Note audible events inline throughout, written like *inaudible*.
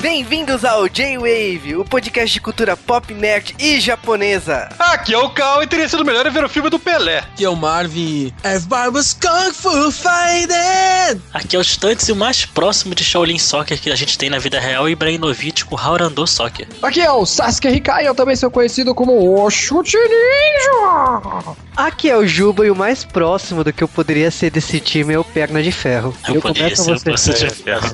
Bem-vindos ao J-Wave, o podcast de cultura pop, nerd e japonesa. Aqui é o Cal e teria sido melhor ver o filme do Pelé. Aqui é o Marvin. Everybody was Kung Fu Fighting! Aqui é o Stunts e o mais próximo de Shaolin Soccer que a gente tem na vida real e Ibrahimovic com Haurandô Soccer. Aqui é o Sasuke Hikai, eu também sou conhecido como o Chute Ninja. Aqui é o Juba e o mais próximo do que eu poderia ser desse time é o Perna de Ferro. Eu, eu poderia ser o você. Pança de Ferro.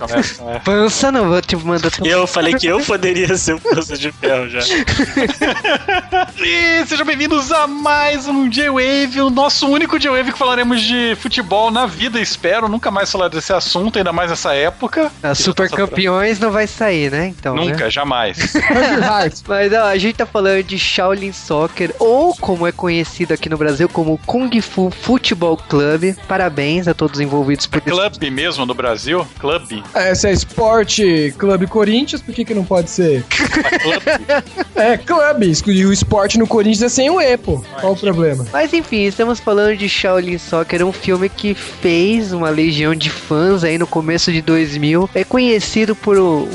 Pança não, vou te mandar Eu falei que eu poderia ser o Pança de Ferro já. *laughs* E sejam bem-vindos a mais um J-Wave, o nosso único J-Wave que falaremos de futebol na vida, espero. Nunca mais falar desse assunto, ainda mais nessa época. A Super Campeões não vai sair, né? Então, né? Nunca, jamais. *laughs* Mas ó, a gente tá falando de Shaolin Soccer, ou como é conhecido aqui no Brasil, como Kung Fu Futebol Club. Parabéns a todos os envolvidos por esse Clube mesmo no Brasil? Clube. Esse é Esporte Clube Corinthians, por que, que não pode ser? Clube. *laughs* É, clube. E o esporte no Corinthians é sem o E, pô. Qual o problema? Mas enfim, estamos falando de Shaolin Soccer, um filme que fez uma legião de fãs aí no começo de 2000. É conhecido por um,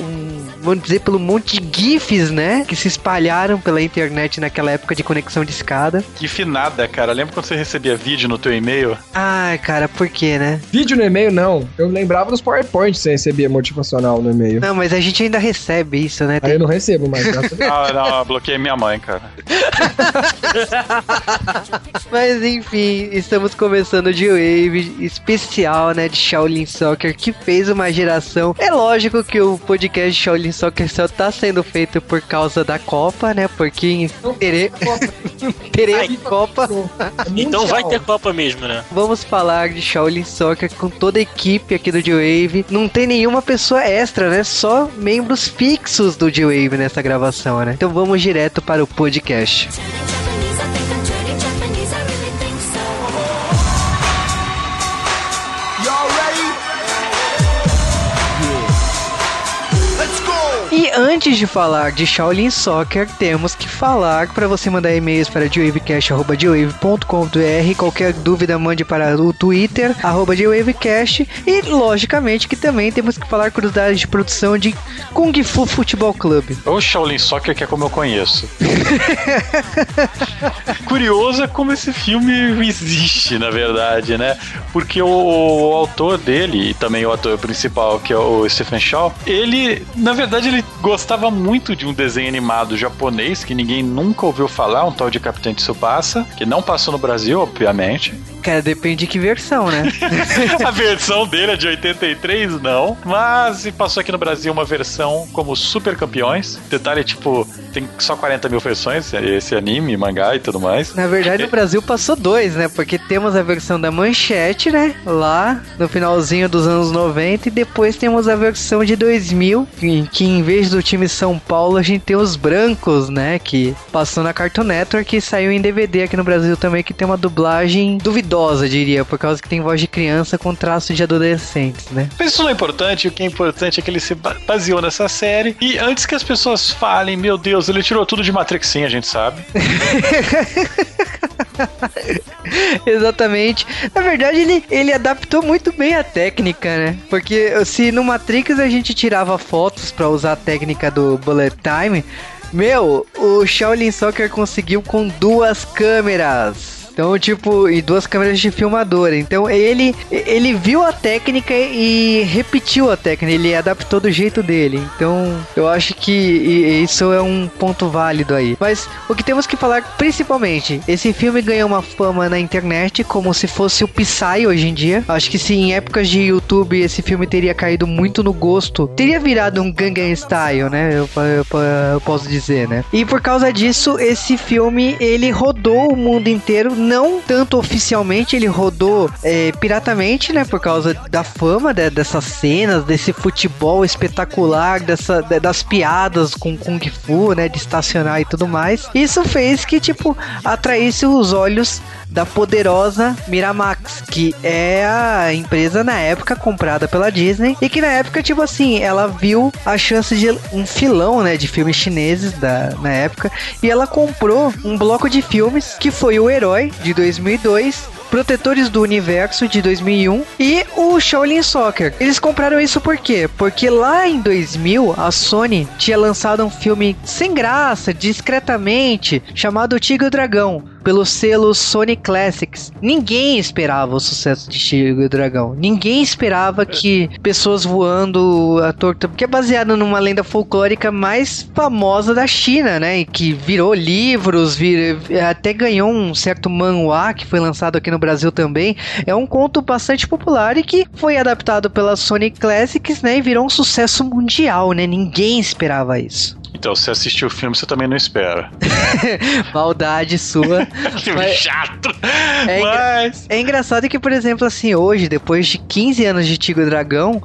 vamos dizer, pelo monte de GIFs, né? Que se espalharam pela internet naquela época de conexão de escada. Que finada, cara. Lembra quando você recebia vídeo no teu e-mail? Ai, cara, por quê, né? Vídeo no e-mail, não. Eu lembrava dos PowerPoint que você recebia motivacional no e-mail. Não, mas a gente ainda recebe isso, né? Aí eu não recebo mais. *laughs* Ah, não, eu bloqueei minha mãe, cara. *laughs* Mas enfim, estamos começando o G-Wave especial, né, de Shaolin Soccer, que fez uma geração. É lógico que o podcast Shaolin Soccer só tá sendo feito por causa da Copa, né, porque tere... *laughs* teremos Copa. Então vai ter Copa mesmo, né? Vamos falar de Shaolin Soccer com toda a equipe aqui do G-Wave. Não tem nenhuma pessoa extra, né, só membros fixos do G-Wave nessa gravação, né. Então vamos direto para o podcast. E antes de falar de Shaolin Soccer, temos que falar para você mandar e-mails para dwavecast.com.br. Qualquer dúvida, mande para o Twitter, arroba. E, logicamente, que também temos que falar curiosidades de produção de Kung Fu Futebol Clube. Ou Shaolin Soccer, que é como eu conheço. *laughs* Curioso é como esse filme existe, na verdade, né? Porque o, o autor dele, e também o ator principal, que é o Stephen Shaw, ele, na verdade, ele gostava muito de um desenho animado japonês que ninguém nunca ouviu falar, um tal de Capitão Tsubasa, que não passou no Brasil, obviamente. Cara, depende de que versão, né? *laughs* A versão dele é de 83, não. Mas passou aqui no Brasil uma versão como Super Campeões. Detalhe, tipo, tem só 40 mil versões, esse anime, mangá e tudo mais. Na verdade, o Brasil passou dois, né? Porque temos a versão da Manchete, né? Lá no finalzinho dos anos 90. E depois temos a versão de 2000, em que em vez do time São Paulo, a gente tem os brancos, né? Que passou na Cartoon Network e saiu em DVD aqui no Brasil também, que tem uma dublagem duvidosa, diria, por causa que tem voz de criança com traço de adolescentes, né? Mas isso não é importante, o que é importante é que ele se ba- baseou nessa série. E antes que as pessoas falem, meu Deus, ele tirou tudo de Matrix, sim, a gente sabe. *laughs* Exatamente. Na verdade, ele, ele adaptou muito bem a técnica, né? Porque se no Matrix a gente tirava fotos pra usar a técnica do bullet time, meu, o Shaolin Soccer conseguiu com duas câmeras. Então, tipo, e duas câmeras de filmador. Então, ele ele viu a técnica e repetiu a técnica, ele adaptou do jeito dele. Então, eu acho que isso é um ponto válido aí. Mas o que temos que falar principalmente, esse filme ganhou uma fama na internet como se fosse o Psy hoje em dia. Acho que se em épocas de YouTube esse filme teria caído muito no gosto, teria virado um Gangnam Style, né? Eu, eu- eu posso dizer, né? E por causa disso, esse filme ele rodou o mundo inteiro, não tanto oficialmente, ele rodou é, piratamente, né? Por causa da fama de- dessas cenas, desse futebol espetacular, dessa, de- das piadas com Kung Fu, né? De estacionar e tudo mais. Isso fez que, tipo, atraísse os olhos da poderosa Miramax, que é a empresa na época comprada pela Disney e que na época, tipo assim, ela viu a chance de um filão, né, de filmes chineses da, na época e ela comprou um bloco de filmes que foi O Herói, de 2002, Protetores do Universo de 2001 e o Shaolin Soccer. Eles compraram isso por quê? Porque lá em 2000 a Sony tinha lançado um filme sem graça, discretamente, chamado Tigre e o Dragão pelo selo Sony Classics. Ninguém esperava o sucesso de Tigre e o Dragão. Ninguém esperava que pessoas voando a torta, porque é baseado numa lenda folclórica mais famosa da China, né? E que virou livros, vir, até ganhou um certo manhwa que foi lançado aqui no Brasil também. É um conto bastante popular e que foi adaptado pela Sony Classics, né? E virou um sucesso mundial, né? Ninguém esperava isso. Então, se assistiu o filme, você também não espera. *laughs* Maldade sua. *laughs* Que Mas- chato! É Mas. É engraçado que, por exemplo, assim, hoje, depois de 15 anos de Tigre e Dragão,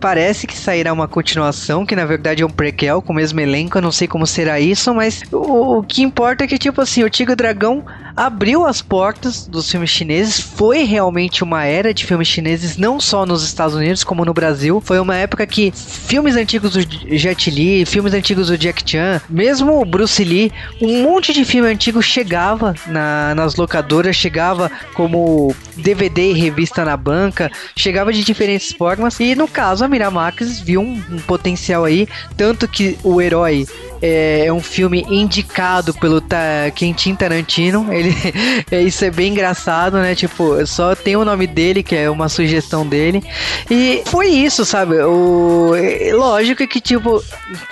parece que sairá uma continuação, que na verdade é um prequel com o mesmo elenco, eu não sei como será isso, mas o, o que importa é que, tipo assim, o Tigre e Dragão abriu as portas dos filmes chineses, foi realmente uma era de filmes chineses, não só nos Estados Unidos, como no Brasil. Foi uma época que filmes antigos do Jet Li, filmes antigos do Jack Chan, mesmo o Bruce Lee, um monte de filme antigo chegava na- nas locadoras, chegava como DVD e revista na banca, chegava de diferentes formas. E no caso, a Miramax viu um, um potencial aí, tanto que o herói é, é um filme indicado pelo Ta Quentin Tarantino. Ele, *laughs* isso é bem engraçado, né? Tipo, só tem o nome dele, que é uma sugestão dele. E foi isso, sabe? O, é, lógico que, tipo,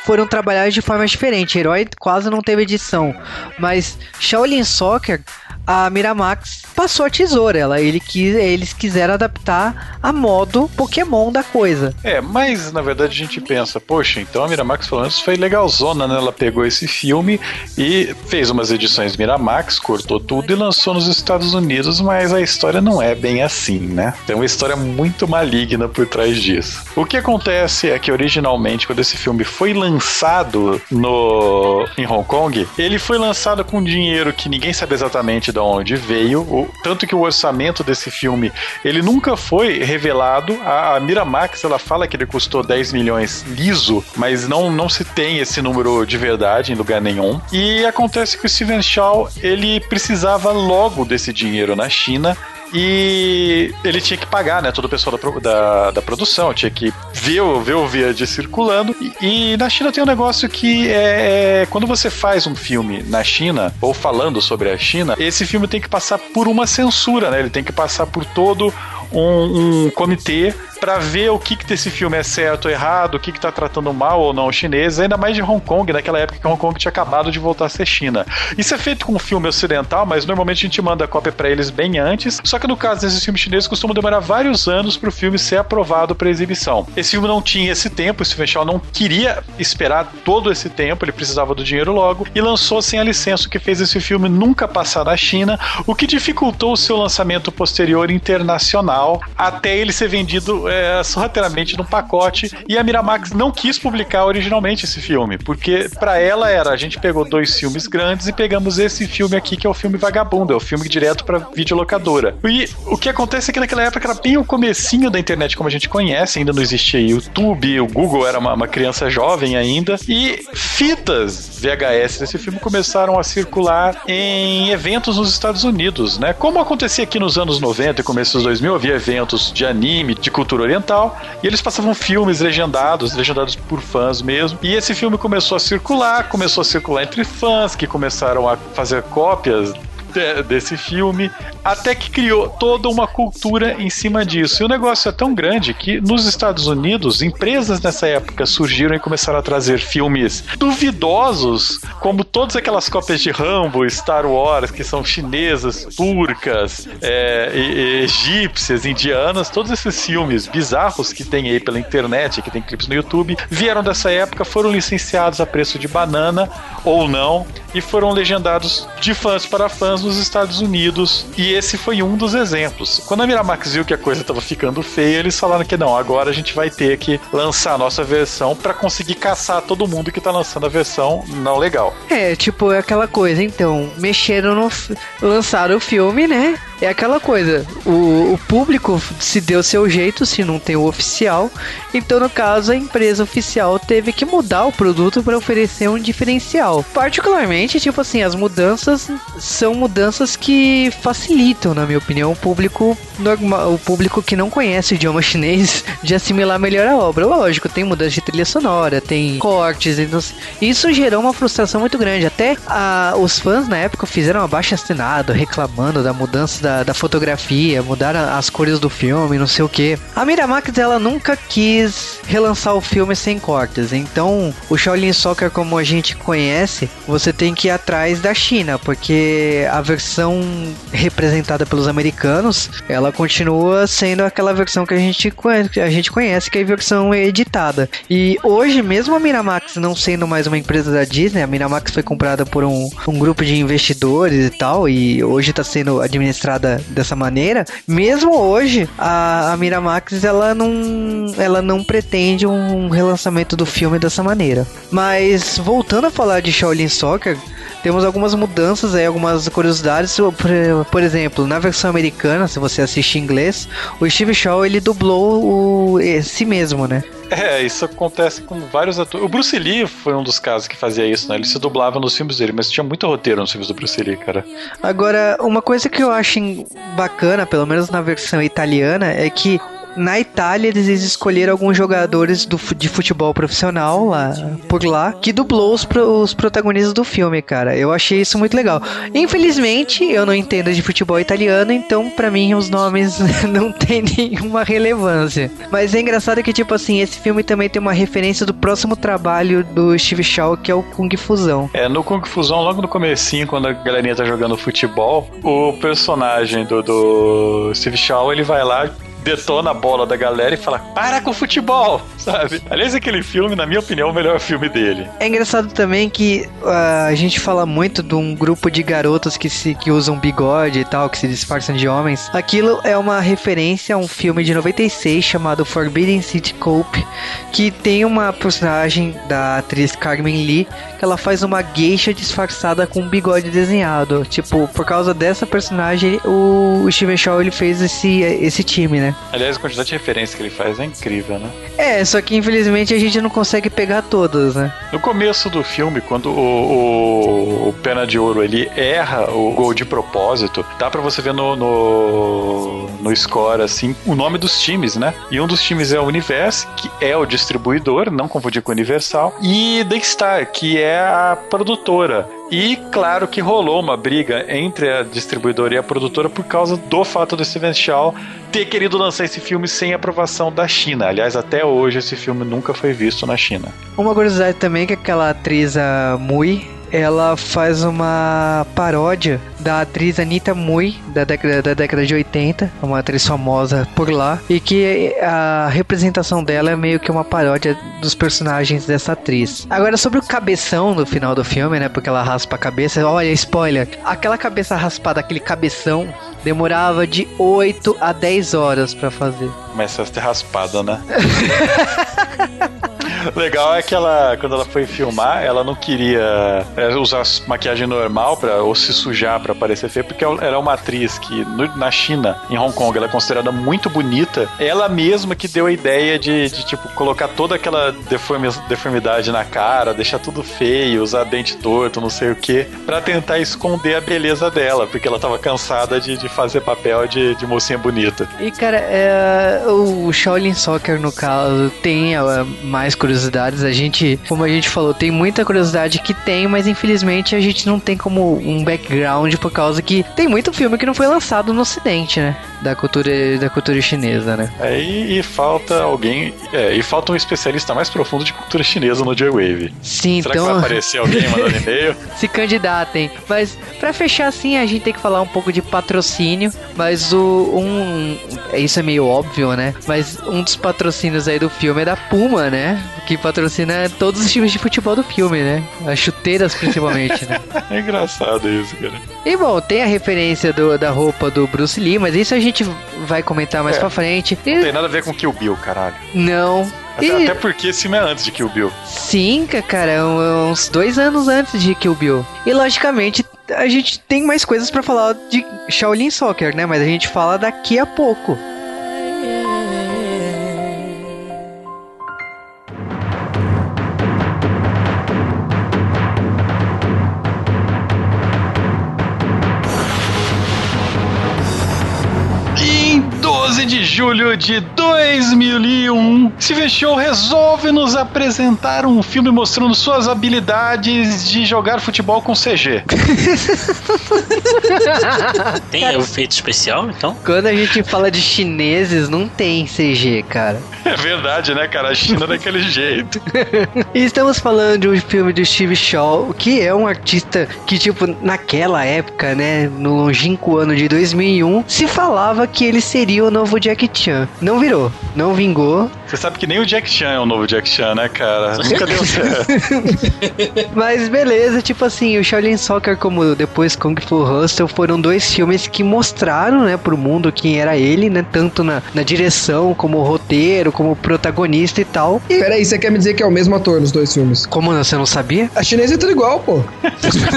foram trabalhados de forma diferente. Herói quase não teve edição. Mas Shaolin Soccer a Miramax passou a tesoura. Ela, ele quis, eles quiseram adaptar a modo Pokémon da coisa. É, mas na verdade a gente pensa, poxa, então a Miramax pelo menos foi legalzona, né? Ela pegou esse filme e fez umas edições Miramax, cortou tudo e lançou nos Estados Unidos, mas a história não é bem assim, né? Tem uma história muito maligna por trás disso. O que acontece é que originalmente, quando esse filme foi lançado no em Hong Kong, ele foi lançado com dinheiro que ninguém sabe exatamente de onde veio, o- tanto que o orçamento desse filme ele nunca foi revelado. A, a Miramax ela fala que ele custou 10 milhões liso, mas não, não se tem esse número de verdade em lugar nenhum. E acontece que o Steven Shaw ele precisava logo desse dinheiro na China e ele tinha que pagar, né? Todo o pessoal da, da, da produção tinha que ver, ver o verde circulando. E, e na China tem um negócio que é, é quando você faz um filme na China ou falando sobre a China, esse filme tem que passar por uma censura, né? Ele tem que passar por todo um, um comitê para ver o que, que desse filme é certo ou errado, o que, que tá tratando mal ou não os chineses, ainda mais de Hong Kong, naquela época que Hong Kong tinha acabado de voltar a ser China. Isso é feito com um filme ocidental, mas normalmente a gente manda a cópia para eles bem antes. Só que no caso desses filmes chineses, costuma demorar vários anos para o filme ser aprovado para exibição. Esse filme não tinha esse tempo, o Steven Shaw não queria esperar todo esse tempo, ele precisava do dinheiro logo e lançou sem a licença, o que fez esse filme nunca passar na China, o que dificultou o seu lançamento posterior internacional até ele ser vendido é, sorrateiramente num pacote. E a Miramax não quis publicar originalmente esse filme, porque para ela era a gente pegou dois filmes grandes e pegamos esse filme aqui que é o filme Vagabundo, é o filme direto para videolocadora. E o que acontece é que naquela época era bem o comecinho da internet como a gente conhece, ainda não existia YouTube, o Google era uma, uma criança jovem ainda e fitas VHS desse filme começaram a circular em eventos nos Estados Unidos, né? Como acontecia aqui nos anos 90 e começo dos 2000, havia eventos de anime, de cultura oriental, e eles passavam filmes legendados, legendados por fãs mesmo. E esse filme começou a circular, começou a circular entre fãs que começaram a fazer cópias de- desse filme, até que criou toda uma cultura em cima disso. E o negócio é tão grande que nos Estados Unidos, empresas nessa época surgiram e começaram a trazer filmes duvidosos, como todas aquelas cópias de Rambo, Star Wars, que são chinesas, turcas, é, e- e egípcias, indianas, todos esses filmes bizarros que tem aí pela internet, que tem clipes no YouTube, vieram dessa época, foram licenciados a preço de banana ou não, e foram legendados de fãs para fãs nos Estados Unidos. E esse foi um dos exemplos. Quando a Miramax viu que a coisa estava ficando feia, eles falaram que não, agora a gente vai ter que lançar a nossa versão para conseguir caçar todo mundo que tá lançando a versão não legal. É, tipo, é aquela coisa, então, mexeram no. lançaram o filme, né? é aquela coisa, o, o público se deu seu jeito se não tem o oficial, então no caso a empresa oficial teve que mudar o produto para oferecer um diferencial. Particularmente, tipo assim, as mudanças são mudanças que facilitam, na minha opinião, o público normal, o público que não conhece o idioma chinês *laughs* de assimilar melhor a obra. Lógico, tem mudança de trilha sonora, tem cortes, e sei- isso gerou uma frustração muito grande. Até ah, os fãs na época fizeram abaixo assinado reclamando da mudança da, da fotografia, mudaram as cores do filme, não sei o que. A Miramax ela nunca quis relançar o filme sem cortes, então o Shaolin Soccer como a gente conhece, você tem que ir atrás da China, porque a versão representada pelos americanos, ela continua sendo aquela versão que a gente conhece, a gente conhece que é a versão editada. E hoje, mesmo a Miramax não sendo mais uma empresa da Disney, a Miramax foi comprada por um, um grupo de investidores e tal, e hoje está sendo administrada dessa maneira. Mesmo hoje, a, a Miramax ela não, ela não pretende um relançamento do filme dessa maneira. Mas voltando a falar de Shaolin Soccer, temos algumas mudanças aí, algumas curiosidades. Por, por exemplo, na versão americana, se você assiste em inglês, o Steve Shaw ele dublou o, si mesmo, né? É, isso acontece com vários atores. O Bruce Lee foi um dos casos que fazia isso, né? Ele se dublava nos filmes dele, mas tinha muito roteiro nos filmes do Bruce Lee, cara. Agora, uma coisa que eu acho bacana, pelo menos na versão italiana, é que na Itália eles escolheram alguns jogadores do, de futebol profissional lá, por lá, que dublou os, os protagonistas do filme, cara. Eu achei isso muito legal. Infelizmente, eu não entendo de futebol italiano, então pra mim os nomes *laughs* não têm nenhuma relevância. Mas é engraçado que, tipo assim, esse filme também tem uma referência do próximo trabalho do Steve Shaw, que é o Kung Fusão. É, no Kung Fusão, logo no comecinho, quando a galerinha tá jogando futebol, o personagem do, do Steve Shaw, ele vai lá, detona a bola da galera e fala, para com o futebol, *laughs* sabe? Aliás, aquele filme, na minha opinião, é o melhor filme dele. É engraçado também que ah, a gente fala muito de um grupo de garotas que, se, que usam bigode e tal, que se disfarçam de homens. Aquilo é uma referência a um filme de 96 chamado Forbidden City Cope, que tem uma personagem da atriz Carmen Lee que ela faz uma geisha disfarçada com um bigode desenhado. Tipo, por causa dessa personagem, o Steven Shaw ele fez esse, esse time, né? Aliás, a quantidade de referência que ele faz é incrível, né? É, só que infelizmente a gente não consegue pegar todas, né? No começo do filme, quando o, o, o Pena de Ouro ele erra o gol de propósito, dá pra você ver no, no, no score, assim, o nome dos times, né? E um dos times é o Universe, que é o distribuidor, não confundir com o Universal, e Daystar, que é a produtora. E claro que rolou uma briga entre a distribuidora e a produtora por causa do fato do Steven Shaw ter querido lançar esse filme sem aprovação da China. Aliás, até hoje esse filme nunca foi visto na China. Uma curiosidade também é que aquela atriz a Mui, ela faz uma paródia da atriz Anita Mui, da década, da década de 80, uma atriz famosa por lá, e que a representação dela é meio que uma paródia dos personagens dessa atriz. Agora, sobre o cabeção no final do filme, né, porque ela raspa a cabeça, olha, spoiler, aquela cabeça raspada, aquele cabeção, demorava de 8 a 10 horas pra fazer. Começa a ter raspada, né? *laughs* Legal é que ela, quando ela foi filmar, ela não queria é, usar maquiagem normal pra, ou se sujar pra parecer feia, porque ela era uma atriz que no- na China, em Hong Kong, ela é considerada muito bonita. Ela mesma que deu a ideia de, de, tipo, colocar toda aquela deformi- deformidade na cara, deixar tudo feio, usar dente torto, não sei o que, pra tentar esconder a beleza dela, porque ela tava cansada de, de fazer papel de, de mocinha bonita. E cara, é, o Shaolin Soccer no caso tem ah, mais curiosidades. A gente, como a gente falou, tem muita curiosidade que tem, mas infelizmente a gente não tem como um background por causa que tem muito filme que não foi lançado no Ocidente, né? Da cultura da cultura chinesa, né? É, e, e falta alguém. É, e falta um especialista mais profundo de cultura chinesa no J-Wave. Sim, Será que então vai aparecer alguém mandando e-mail? *laughs* se candidatem. Mas pra fechar assim, a gente tem que falar um pouco de patrocínio, mas o um isso é meio óbvio, né? Mas um dos patrocínios aí do filme é da Puma, né? Que patrocina todos os times de futebol do filme, né? As chuteiras principalmente, né? *laughs* É engraçado isso, cara. E bom, tem a referência do- da roupa do Bruce Lee, mas isso a gente vai comentar mais É. pra frente. E- Não tem nada a ver com Kill Bill, caralho. não. Até, E- até porque esse filme é antes de Kill Bill. Sim, ca- cara, um- uns dois anos antes de Kill Bill. E logicamente a gente tem mais coisas pra falar de Shaolin Soccer, né? Mas a gente fala daqui a pouco. Julho de 2001, Steven Show resolve nos apresentar um filme mostrando suas habilidades de jogar futebol com CG. *laughs* Tem efeito especial, então? Quando a gente fala de chineses, não tem CG, cara. É verdade, né, cara? A China daquele *laughs* jeito. E estamos falando de um filme do Steve Shaw, que é um artista que, tipo, naquela época, né, no longínquo ano de 2001, se falava que ele seria o novo Jack Chan. Não virou, não vingou, Você sabe que nem o Jack Chan é o novo Jack Chan, né, cara? *laughs* Nunca deu certo. *laughs* mas beleza, tipo assim, o Shaolin Soccer, como depois Kung Fu Hustle, foram dois filmes que mostraram, né, pro mundo quem era ele, né, tanto na, na direção, como roteiro, como protagonista e tal. E Peraí, você quer me dizer que é o mesmo ator nos dois filmes? como você não sabia? A chinesa é tudo igual, pô.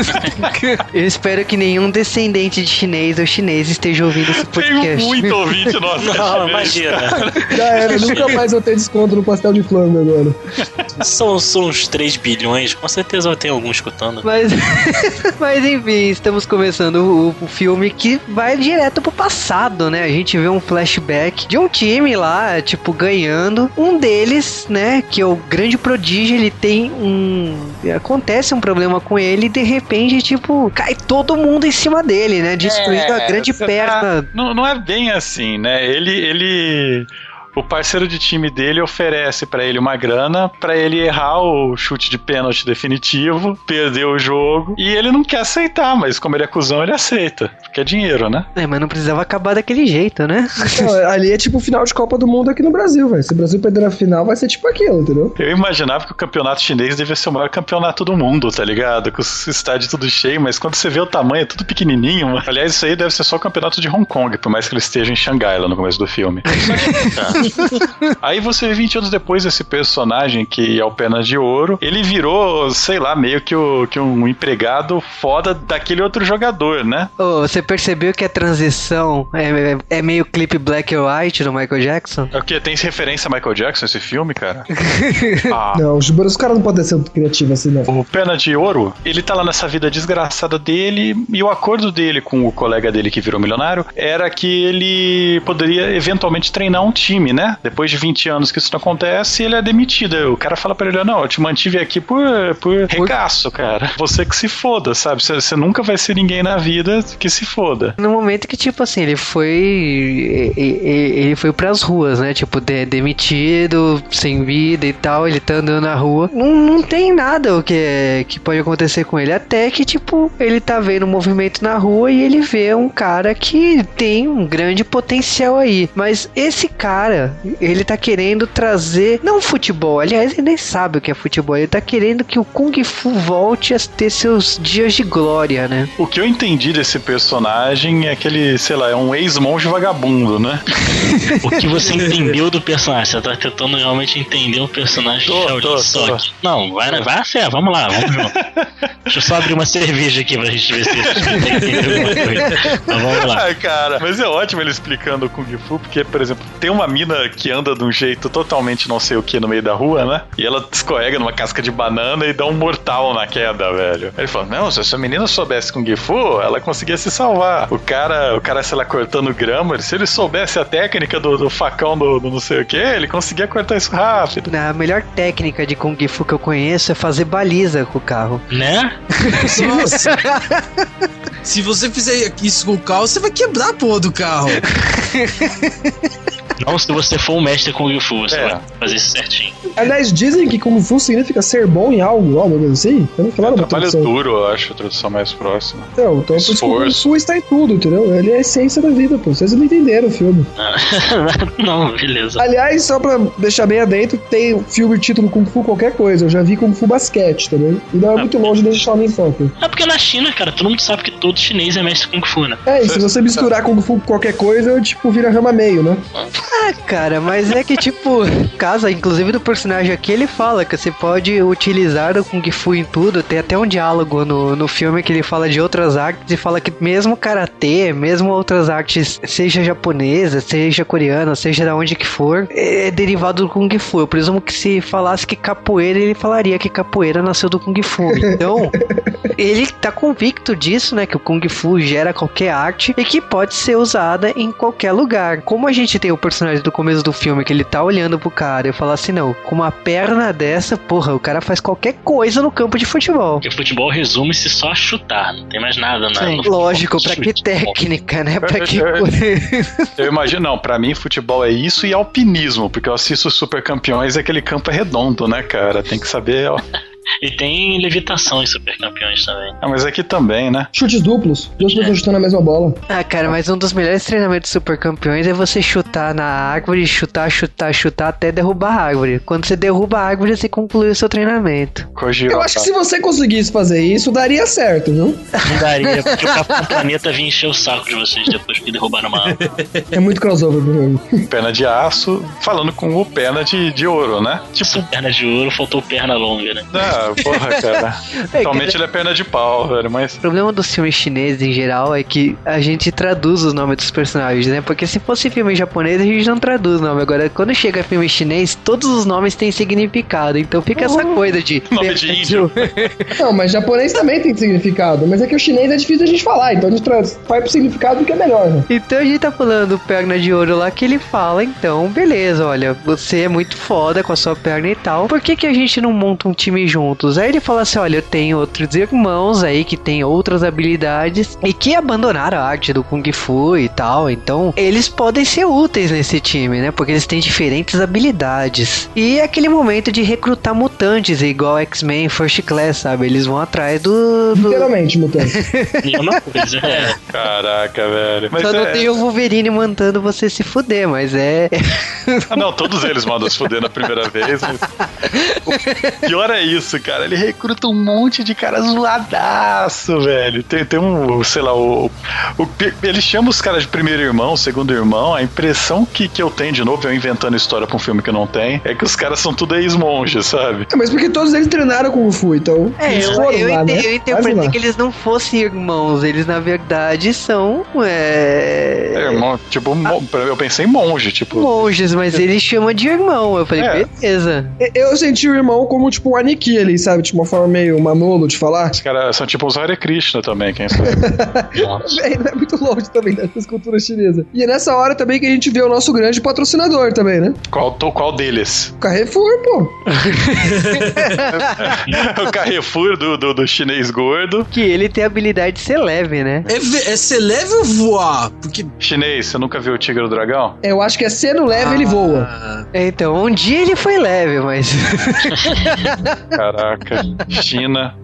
*laughs* Eu espero que nenhum descendente de chinês ou chinês esteja ouvindo esse Tem podcast. muito ouvinte nosso. Não, imagina. *laughs* Já era, nunca mais vou ter desconto no pastel de flango agora. São, são uns 3 bilhões, com certeza vai ter algum escutando. Mas, *laughs* mas enfim, estamos começando o, o filme que vai direto pro passado, né? A gente vê um flashback de um time lá, tipo, ganhando. Um deles, né, que é o grande prodígio, ele tem um. Acontece um problema com ele e de repente, tipo, cai todo mundo em cima dele, né? Destruindo a grande você perna. tá- não, não é bem assim, né? Ele, ele, o parceiro de time dele oferece pra ele uma grana pra ele errar o chute de pênalti definitivo, perder o jogo e ele não quer aceitar, mas como ele é cuzão, ele aceita, porque é dinheiro, né? É, mas não precisava acabar daquele jeito, né? Não, *laughs* ali é tipo o final de Copa do Mundo aqui no Brasil, velho. Se o Brasil perder na final, vai ser tipo aquilo, entendeu? Eu imaginava que o campeonato chinês devia ser o maior campeonato do mundo, tá ligado? Com os estádios tudo cheio, mas quando você vê o tamanho, é tudo pequenininho. mano. Aliás, isso aí deve ser só o campeonato de Hong Kong, por mais que ele esteja em Xangai lá no começo do filme. *laughs* *laughs* Aí você vê 20 anos depois esse personagem que é o Pena de Ouro, ele virou, sei lá, meio que, o, que um empregado foda daquele outro jogador, né? Ô, você percebeu que a transição é, é- meio clipe black and white do Michael Jackson? É o que? Tem referência a Michael Jackson esse filme, cara? *laughs* Ah. Não, os, os caras não podem ser tão criativos assim, não. O Pena de Ouro, ele tá lá nessa vida desgraçada dele e o acordo dele com o colega dele que virou milionário era que ele poderia eventualmente treinar um time, né? Depois de 20 anos que isso não acontece, ele é demitido. O cara fala pra ele: Não, eu te mantive aqui por, por regaço, cara. *laughs* Você que se foda, sabe? Você, nunca vai ser ninguém na vida que se foda. No momento que, tipo assim, ele foi. Ele foi pras ruas, né? Tipo, de- demitido, sem vida e tal. Ele tá andando na rua. Não, não tem nada o que, que pode acontecer com ele. Até que, tipo, ele tá vendo um movimento na rua e ele vê um cara que tem um grande potencial aí. Mas esse cara, ele tá querendo trazer. Não futebol, aliás, ele nem sabe o que é futebol. Ele tá querendo que o Kung Fu volte a ter seus dias de glória, né? O que eu entendi desse personagem é que ele, sei lá, é um ex-monge vagabundo, né? O que você entendeu do personagem? Você tá tentando realmente entender o personagem Tô, de Shaolin tô, tô. Soccer. Não, vai, vai a fé, vamos lá, vamos junto. Deixa eu só abrir uma cerveja aqui pra gente ver se a gente consegue entender alguma coisa. Mas vamos lá. Ai, cara, mas é ótimo ele explicando o Kung Fu, porque, por exemplo, tem uma mina que anda de um jeito totalmente não sei o que no meio da rua, né? E ela escorrega numa casca de banana e dá um mortal na queda, velho. Ele fala: Não, se essa menina soubesse Kung Fu, ela conseguia se salvar. O cara, o cara, sei lá, cortando grama, se ele soubesse a técnica do, do facão do, do não sei o que, ele conseguia cortar isso rápido. A melhor técnica de Kung Fu que eu conheço é fazer baliza com o carro. Né? Nossa. Se você fizer isso com o carro, você vai quebrar a porra do carro. *laughs* Não se você for um mestre Kung Fu, você É. vai fazer isso certinho. Aliás, dizem que Kung Fu significa ser bom em algo, alguma coisa assim. Eu não falaram uma Trabalho tradução. duro, eu acho, a tradução mais próxima. Então, então Kung. Fu está em tudo, entendeu? Ele é a essência da vida, pô. Vocês não entenderam o filme. *laughs* Não, beleza. Aliás, só pra deixar bem adentro, tem filme título Kung Fu qualquer coisa. Eu já vi Kung Fu basquete também. E não é muito longe de Shaolin Soccer. É porque na China, cara, todo mundo sabe que todo chinês é mestre Kung Fu, né? É, e se você misturar Kung Fu com qualquer coisa, tipo, vira rama meio, né? Ah, cara, mas é que tipo, casa, inclusive do personagem aqui, ele fala que você pode utilizar o Kung Fu em tudo. Tem até um diálogo no, no filme que ele fala de outras artes e fala que mesmo karatê, mesmo outras artes, seja japonesa, seja coreana, seja da onde que for, é derivado do Kung Fu. Eu presumo que se falasse que capoeira, ele falaria que capoeira nasceu do Kung Fu. Então, *laughs* ele tá convicto disso, né? Que o Kung Fu gera qualquer arte e que pode ser usada em qualquer lugar. Como a gente tem o personagem do começo do filme que ele tá olhando pro cara e fala assim: não, com uma perna dessa, porra, o cara faz qualquer coisa no campo de futebol. Porque futebol resume-se só a chutar, não tem mais nada na, Sim, no futebol. lógico, pra que técnica, né? Pra que Eu imagino, não, pra mim futebol é isso e alpinismo, porque eu assisto os super campeões e aquele campo é redondo, né, cara? Tem que saber. Ó. E tem levitação em super campeões também. Ah, mas aqui também, né? Chutes duplos. Duas pessoas chutando a mesma bola. Ah, cara, mas um dos melhores treinamentos de super campeões é você chutar na árvore, chutar, chutar, chutar até derrubar a árvore. Quando você derruba a árvore, você conclui o seu treinamento. Kojiro. Eu acho que se você conseguisse fazer isso, daria certo, viu? Não daria, porque o Capitão Planeta vinha encher o saco de vocês depois que derrubaram uma árvore. É muito crossover, Bruno. Perna de aço, falando com o perna de, de ouro, né? Tipo, Perna de ouro, faltou perna longa, né? Ah, porra, cara. *laughs* Atualmente ele é perna de pau, velho, mas. O problema dos filmes chineses em geral é que a gente traduz os nomes dos personagens, né? Porque se fosse filme japonês, a gente não traduz o nome. Agora, quando chega filme chinês, todos os nomes têm significado. Então fica essa coisa de. Nome de índio. *laughs* Não, mas japonês também tem significado. Mas é que o chinês é difícil a gente falar, então a gente traz, vai pro significado que é melhor, né? Então a gente tá falando do perna de ouro lá que ele fala, então, beleza, olha, você é muito foda com a sua perna e tal. Por que, que a gente não monta um time juntos? Aí ele fala assim: olha, eu tenho outros irmãos aí que têm outras habilidades e que abandonaram a arte do Kung Fu e tal. Então, eles podem ser úteis nesse time, né? Porque eles têm diferentes habilidades. E é aquele momento de recrutar mutantes, igual X-Men First Class, sabe? Eles vão atrás do. do... Literalmente, mutante. Mesma *laughs* coisa, é. Caraca, velho. Mas Só não é- tem o Wolverine mandando você se fuder, mas é. Ah, não, todos eles mandam se fuder na primeira vez. mas- *laughs* O pior é isso, cara. Ele recruta um monte de cara zoadaço, velho. Tem, tem um, sei lá, o, o. Ele chama os caras de primeiro irmão, segundo irmão. A impressão que, que eu tenho, de novo, eu inventando história pra um filme que não tem, é que os caras são tudo ex-monges, sabe? É, mas porque todos eles treinaram com o Fu, então. É, eles eu, foram eu, lá, ente- né? eu interpretei que eles não fossem irmãos, eles na verdade são é, É, irmão, tipo, mo- eu pensei em monge, tipo. monges, mas ele chama de irmão. Eu falei, É. beleza. Eu senti o irmão como, tipo, um Aniki sabe? Tipo, uma forma meio manolo de falar. Os caras são tipo os Hare Krishna também, quem sabe? *laughs* Nossa. É, é muito longe também dessa cultura chinesa. E é nessa hora também que a gente vê o nosso grande patrocinador também, né? qual, to- qual deles? O Carrefour, pô. *laughs* o Carrefour do, do, do chinês gordo. Que ele tem a habilidade de ser leve, né? É, é ser leve ou voar? Porque. Chinês, você nunca viu o Tigre do Dragão? Eu acho que é sendo leve, ele voa. Ah, Então, um dia ele foi leve, mas. *laughs* Caraca, China.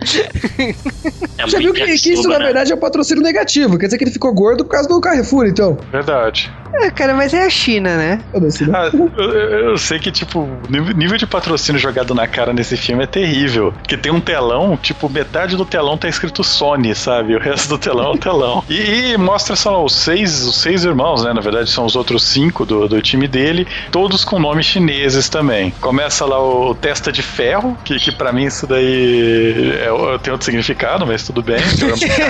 É Já viu que, que isso, na né? verdade, é um patrocínio negativo. Quer dizer que ele ficou gordo por causa do Carrefour, então. Verdade. é, cara, mas é a China, né? Foda-se, né? Ah, eu, eu- eu sei que, tipo, o nível- nível de patrocínio jogado na cara nesse filme é terrível. Que tem um telão, tipo, metade do telão tá escrito Sony, sabe? O resto do telão é o telão. E, e mostra só os seis, os seis irmãos, né? Na verdade, são os outros cinco do, do time dele, todos com nomes chineses também. Começa lá o Testa de Ferro, que, que para mim isso daí é, tem outro significado, mas tudo bem. *laughs*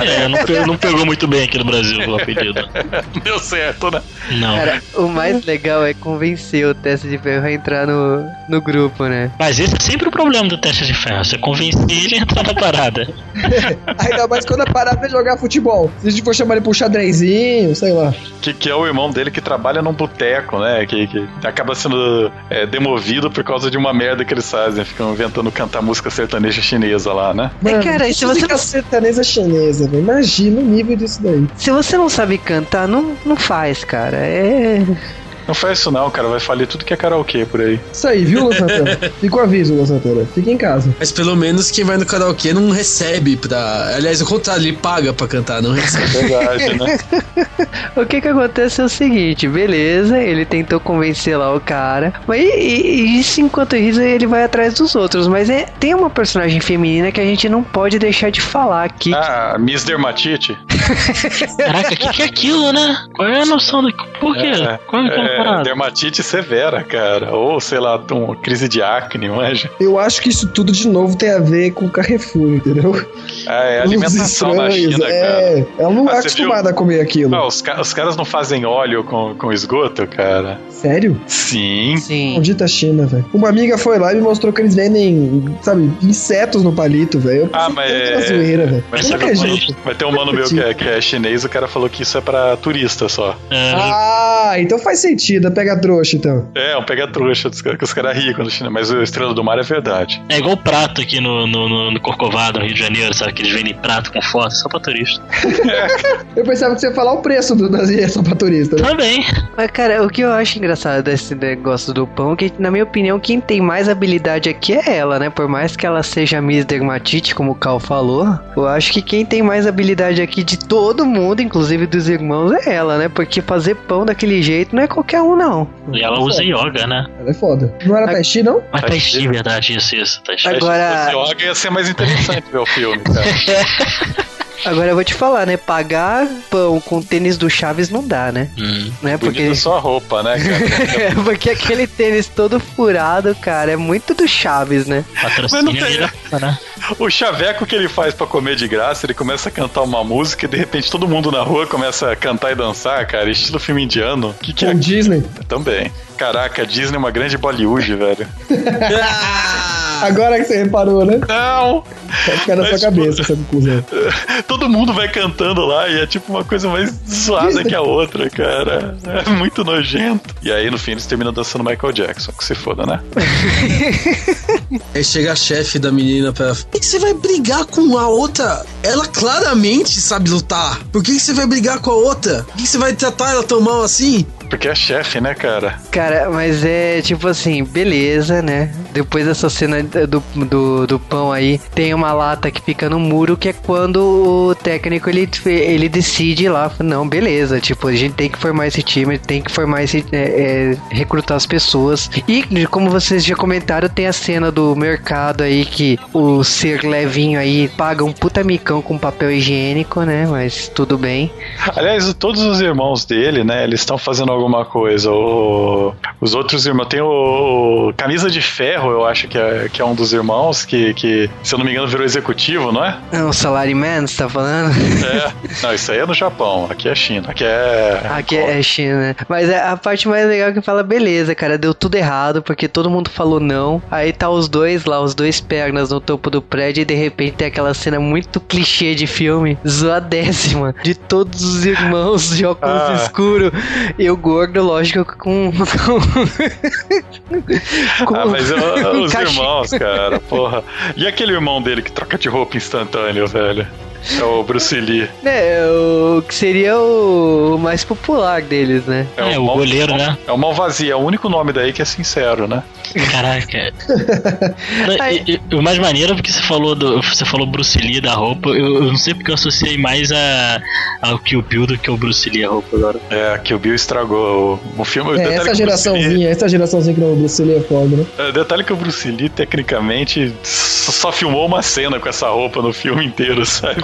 É, não, pe- não pegou muito bem aqui no Brasil o apelido. *laughs* Deu certo, né? Não. Cara, o mais legal é convencer o teste de ferro a entrar no, no grupo, né? Mas esse é sempre o problema do teste de ferro. Você convencer ele a entrar na parada. *laughs* Ainda mais quando é parar pra jogar futebol. Se a gente for chamar ele pro xadrezinho, sei lá. Que, que é o irmão dele que trabalha num boteco, né? Que, que acaba sendo é, demovido por causa de uma merda que eles fazem. Ficam inventando cantar música sertaneja chinesa lá, né? É, cara, se você música não- sertaneja chinesa, velho. Imagina o nível disso daí. Se você não sabe cantar, não, não faz, cara. É. Não faz isso não, cara. Vai falir tudo que é karaokê por aí. Isso aí, viu, Luan Santana? Fica o aviso, Luan Santana. Fica em casa. mas pelo menos quem vai no karaokê não recebe pra. Aliás, o contrário, ele paga pra cantar, não recebe. Verdade, né? *laughs* O que que acontece é o seguinte, beleza, ele tentou convencer lá o cara, mas e, isso enquanto isso ele vai atrás dos outros, mas é, tem uma personagem feminina que a gente não pode deixar de falar aqui. Ah, Miss Dermatite? Caraca, o que, que é aquilo, né? Qual é a noção do. Por quê? É, Qual, qual- é, parada. dermatite severa, cara. Ou, sei lá, uma crise de acne, manja. Eu acho que isso tudo de novo tem a ver com o Carrefour, entendeu? Ah, é Os alimentação na China, cara. é. Ela não Ah, é acostumada a comer aquilo. Ah, os, ca- os caras não fazem óleo com, com esgoto, cara? Sério? Sim. Sim. Maldita China, velho. Uma amiga foi lá e me mostrou que eles vendem, sabe, insetos no palito, velho. Ah, mas é- zoeira, velho. Mas não teve um mano- acredito. vai ter um mano meu que é, que é chinês, o cara falou que isso é pra turista só. É, Ah, então faz sentido. é Pega trouxa, então. É, um pega-trouxa dos caras- que os caras riem quando China, mas o Estrela do Mar é verdade. é igual prato aqui no, no, no, no Corcovado, no Rio de Janeiro, sabe? Que eles vendem prato com foto só pra turista. *laughs* Eu pensava que você ia falar o preço do, das injeções pra turista. Né? Também. Mas, cara, o que eu acho engraçado desse negócio do pão, é que, na minha opinião, quem tem mais habilidade aqui é ela, né? Por mais que ela seja Miss Dermatite, como o Cal falou, eu acho que quem tem mais habilidade aqui de todo mundo, inclusive dos irmãos, é ela, né? Porque fazer pão daquele jeito não é qualquer um, não. E ela usa yoga, né? Ela é foda. Não era Tai Chi, não? Mas tá chi, verdade, isso, isso. Chi. Agora- Se fosse yoga, ia ser mais interessante ver o filme, cara. *laughs* Agora eu vou te falar, né? Pagar pão com tênis do Chaves não dá, né? Hum. né? Porque, só a roupa, né, cara? *laughs* porque aquele tênis todo furado, cara, é muito do Chaves, né? Patrocínio Mas não tem- né? O chaveco que ele faz pra comer de graça, ele começa a cantar uma música e de repente todo mundo na rua começa a cantar e dançar, cara, estilo filme indiano. Que que Com é? Disney. Também. Caraca, Disney é uma grande Bollywood, velho. *laughs* Agora que você reparou, né? Não! Vai ficar na sua Mas, cabeça essa conclusão. *laughs* Todo mundo vai cantando lá e é tipo uma coisa mais zoada que a outra, cara. É muito nojento. E aí no fim eles terminam dançando Michael Jackson, que se foda, né? *laughs* Aí chega a chefe da menina pra. Por que você vai brigar com a outra? Ela claramente sabe lutar. Por que você vai brigar com a outra? Por que que você vai tratar ela tão mal assim? Porque é chefe, né, cara? Cara, mas é tipo assim, beleza, né? Depois dessa cena do, do, do pão aí, tem uma lata que fica no muro, que é quando o técnico ele, ele decide lá, não, beleza, tipo, a gente tem que formar esse time, tem que formar esse. é, é, recrutar as pessoas. E como vocês já comentaram, tem a cena do mercado aí que o ser levinho aí paga um puta micão com papel higiênico, né? Mas tudo bem. Aliás, todos os irmãos dele, né, eles estão fazendo alguma coisa. O- os outros irmãos. Tem o, Camisa de Ferro, eu acho que é, que é um dos irmãos, que, que, se eu não me engano, virou executivo, não é? É o Salaryman, você tá falando? É. Não, isso aí é no Japão. Aqui é China. Aqui é. Aqui é China? Mas é a parte mais legal é que fala, beleza, cara, deu tudo errado, porque todo mundo falou não. Aí tá os dois lá, os dois pernas no topo do prédio, e de repente tem aquela cena muito clichê de filme, zoadécima, de todos os irmãos de óculos Ah. escuro. E o gordo, lógico, com. com, *laughs* com Ah, mas ó, os irmãos, cara, porra. E aquele irmão dele que troca de roupa instantâneo, velho? É o Bruce Lee. É, o que seria o mais popular deles, né? É, o mal- goleiro, né? É o Malvazia, é o único nome daí que é sincero, né? Caraca. *laughs* E- e- o mais maneiro é porque você falou do, você falou Bruce Lee da roupa. Eu, eu não sei porque eu associei mais a, ao Kill Bill do que o Bruce Lee a roupa agora. É, que o Bill estragou o, o filme. É, essa o Lee- geraçãozinha, essa geraçãozinha que não, o Bruce Lee é foda, né? É, detalhe que o Bruce Lee, tecnicamente, só filmou uma cena com essa roupa no filme inteiro, sabe?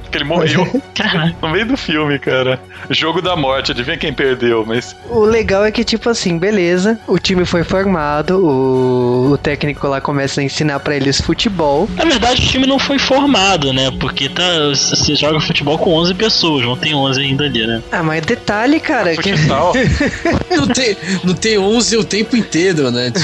Porque ele morreu *laughs* no meio do filme, cara. Jogo da morte, adivinha quem perdeu, mas. O legal é que, tipo assim, beleza, o time foi formado, o, o técnico lá começa a ensinar pra eles futebol. Na verdade, o time não foi formado, né? Porque tá, você joga futebol com 11 pessoas, não tem 11 ainda ali, né? Ah, mas detalhe, cara, que. *laughs* Não tem, não tem 11 o tempo inteiro, né? *laughs*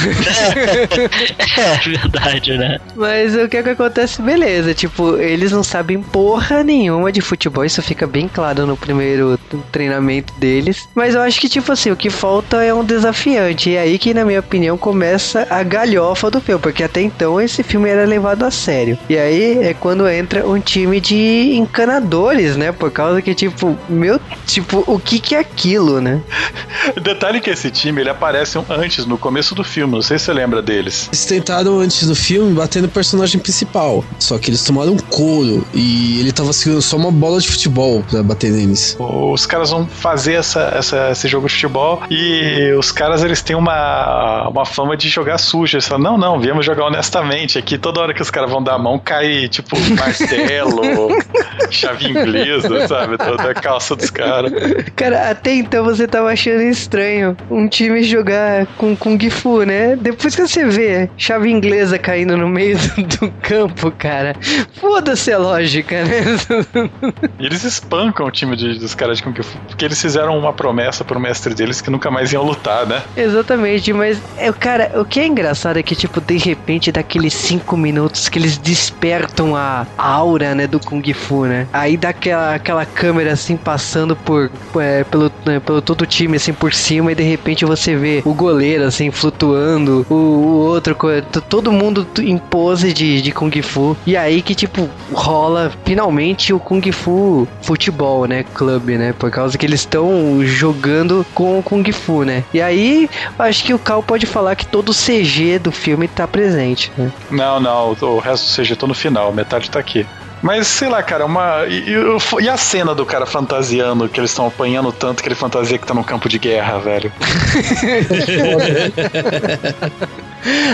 É verdade, né? Mas o que é que acontece? Beleza, tipo, eles não sabem porra nenhuma de futebol, isso fica bem claro no primeiro treinamento deles. Mas eu acho que, tipo assim, o que falta é um desafiante. E é aí que, na minha opinião, começa a galhofa do filme, porque até então esse filme era levado a sério. E aí é quando entra um time de encanadores, né? Por causa que, tipo, meu, tipo, o que que é aquilo, né? *laughs* Detalhe que esse time, ele aparece antes, no começo do filme, não sei se você lembra deles. Eles tentaram antes do filme bater no personagem principal. Só que eles tomaram um couro e ele tava se só uma bola de futebol pra bater neles. Os caras vão fazer essa, essa- esse jogo de futebol e os caras eles têm uma, uma fama de jogar sujo. Eles falam, não, não, viemos jogar honestamente. Aqui toda hora que os caras vão dar a mão cai tipo martelo, chave *laughs* inglesa, sabe? Toda a calça dos caras. Cara, até então você tava achando estranho um time jogar com Kung Fu, né? Depois que você vê chave inglesa caindo no meio do, *laughs* do campo, cara, foda-se a lógica, né? E *laughs* eles espancam o time de- dos caras de Kung Fu, porque eles fizeram uma promessa pro mestre deles que nunca mais iam lutar, né? Exatamente, mas, é, cara, o que é engraçado é que, tipo, de repente, daqueles cinco minutos que eles despertam a aura, né, do Kung Fu, né? Aí dá aquela, aquela câmera, assim, passando por, é, pelo, né, pelo todo o time, assim, por cima, e de repente você vê o goleiro, assim, flutuando, o, o outro, todo mundo em pose de, de Kung Fu. E aí que, tipo, rola finalmente o Kung Fu futebol, né, clube, né? Por causa que eles estão jogando com o Kung Fu, né? E aí, acho que o Cal pode falar que todo o CG do filme tá presente, né? Não, não, o resto do CG tô no final, metade tá aqui. Mas sei lá, cara, uma. E, e e a cena do cara fantasiando, que eles estão apanhando tanto que ele fantasia que tá num campo de guerra, velho. *laughs* *laughs*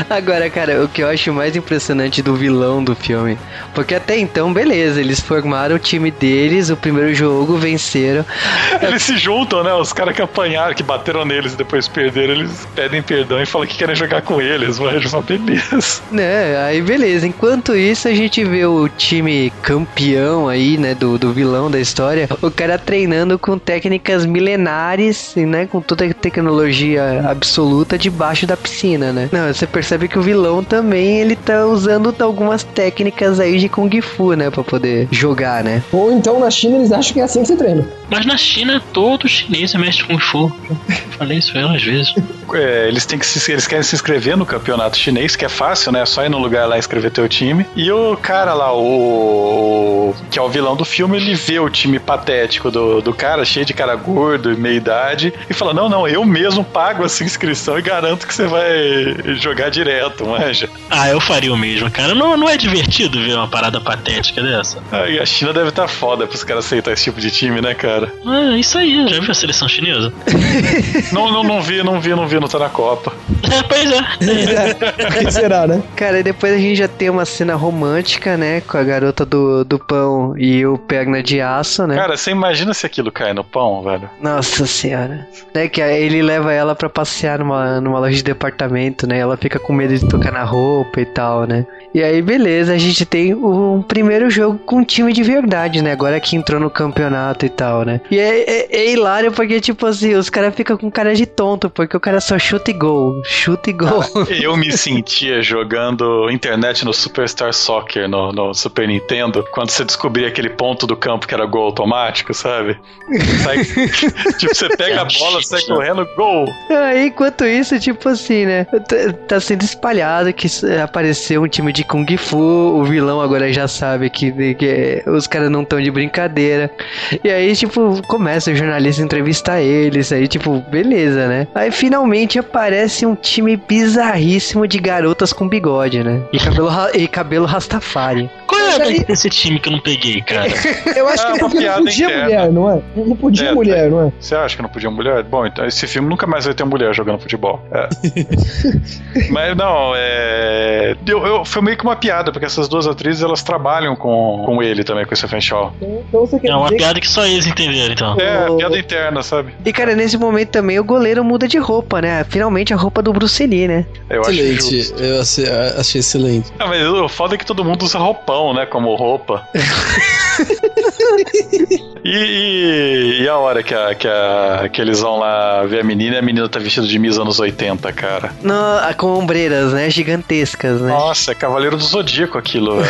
Agora, cara, o que eu acho mais impressionante do vilão do filme, porque até então, beleza, eles formaram o time deles, o primeiro jogo, venceram. *laughs* Eles se juntam, né? Os caras que apanharam, que bateram neles e depois perderam, eles pedem perdão e falam que querem jogar com eles, mas uma beleza. *laughs* Né, aí beleza. Enquanto isso, a gente vê o time campeão aí, né, do, do vilão da história, o cara treinando com técnicas milenares, né, com toda a tecnologia absoluta debaixo da piscina, né. Não, você percebe que o vilão também, ele tá usando algumas técnicas aí de Kung Fu, né, pra poder jogar, né. Ou então na China eles acham que é assim que você treina. Mas na China, todo chinês é mestre Kung Fu. Já falei isso várias vezes. *laughs* É, eles têm que se, eles querem se inscrever no campeonato chinês, que é fácil, né? É só ir no lugar lá e inscrever teu time. E o cara lá, o, o- que é o vilão do filme, ele vê o time patético do, do cara, cheio de cara gordo e meia idade, e fala: Não, não, eu mesmo pago essa inscrição e garanto que você vai jogar direto, manja. Ah, eu faria o mesmo, cara. Não, não é divertido ver uma parada patética dessa? Ah, E a China deve estar foda pros caras aceitar esse tipo de time, né, cara? Ah, isso aí, já viu a seleção chinesa? *laughs* Não, não, não vi, não vi, não vi, não tá na Copa. É, pois é. *laughs* O que será, né? Cara, e depois a gente já tem uma cena romântica, né, com a garota do, do pão e o perna de aço, né. Cara, você imagina se aquilo cai no pão, velho? Nossa senhora. Né, que aí ele leva ela pra passear numa, numa loja de departamento, né? Ela fica com medo de tocar na roupa e tal, né? E aí, beleza, a gente tem um primeiro jogo com um time de verdade, né? Agora que entrou no campeonato e tal, né? E é, é, é hilário porque, tipo assim, os caras ficam com cara de tonto, porque o cara só chuta e gol. Chuta e gol. *laughs* Eu me sentia jogando internet no Superstar Soccer no, no Super Nintendo, quando você descobria aquele ponto do campo que era gol automático, sabe? Sai- *laughs* tipo, você pega a bola, sai correndo, gol! Aí, enquanto isso, tipo assim, né? Tá, sendo espalhado que s- apareceu um time de Kung Fu. O vilão agora já sabe que, que os caras não estão de brincadeira. E aí, tipo, começa o jornalista a entrevistar eles. Aí, tipo, beleza, né? Aí finalmente aparece um time bizarríssimo de garotas com bigode, né? E cabelo, e cabelo rastafari. É aí- desse time que eu não peguei, cara? *laughs* Eu acho Ah, que é uma porque piada não podia interna. mulher, não é? Não podia É, mulher, não é? Você acha que não podia mulher? Bom, então esse filme nunca mais vai ter mulher jogando futebol. É. *laughs* Mas não, é. Eu, eu- foi meio que uma piada, porque essas duas atrizes elas trabalham com, com ele também, com esse Stephen Shaw. Então É uma que piada que só eles entenderam, então. É, Oh. piada interna, sabe? E, cara, nesse momento também o goleiro muda de roupa, né? Finalmente a roupa do Bruce Lee, né? Eu acho Excelente, eu achei, achei excelente. Ah, mas o foda é que todo mundo usa roupão, né? Como roupa. *laughs* e, e- e a hora que, a, que, a, que eles vão lá ver a menina e a menina tá vestida de Miss anos 80, cara. No, com ombreiras, né? Gigantescas, né? Nossa, é Cavaleiro do Zodíaco aquilo. *laughs*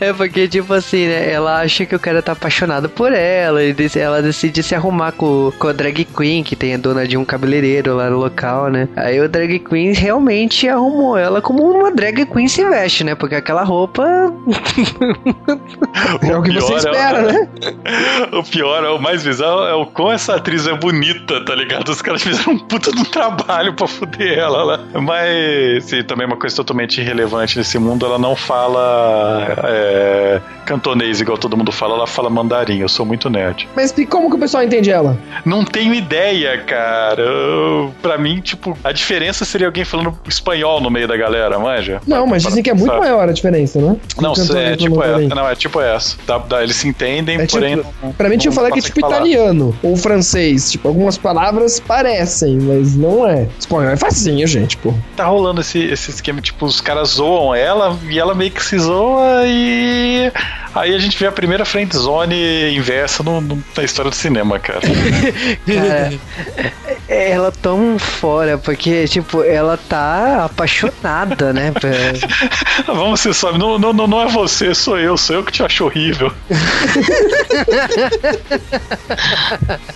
É porque, tipo assim, né? Ela acha que o cara tá apaixonado por ela. E ela decide se arrumar com, com a drag queen, que tem a dona de um cabeleireiro lá no local, né? Aí o drag queen realmente arrumou ela como uma drag queen se veste, né? Porque aquela roupa. *laughs* é o que você pior é- espera, né? *laughs* O pior, é o mais bizarro, é o quão essa atriz é bonita, tá ligado? Os caras fizeram um puta do trabalho pra fuder ela lá. Mas, sim, também uma coisa totalmente irrelevante nesse mundo, ela não fala é, cantonês, igual todo mundo fala, ela fala mandarim. Eu sou muito nerd. Mas e como que o pessoal entende ela? Não tenho ideia, cara. Eu- Pra mim, tipo, a diferença seria alguém falando espanhol no meio da galera, manja? Não, mas dizem que é muito maior a diferença, né? Não, cantonês é tipo essa. Não, é tipo essa. Dá- dá- eles se entendem, É porém. tipo, não- pra mim tinha não falado que é tipo falar. italiano ou francês. Tipo, algumas palavras parecem, mas não é. Espanhol é facinho, gente, pô. Tá rolando esse, esse esquema, tipo, os caras zoam ela e ela meio que se zoa e. Aí a gente vê a primeira friendzone inversa no, no- na história do cinema, cara. *laughs* Cara, é- *laughs* ela tão fora, porque, tipo, ela tá apaixonada, né? pra- *laughs* Vamos ser só, não, não, não não é você, sou eu, sou eu que te acho horrível. *laughs*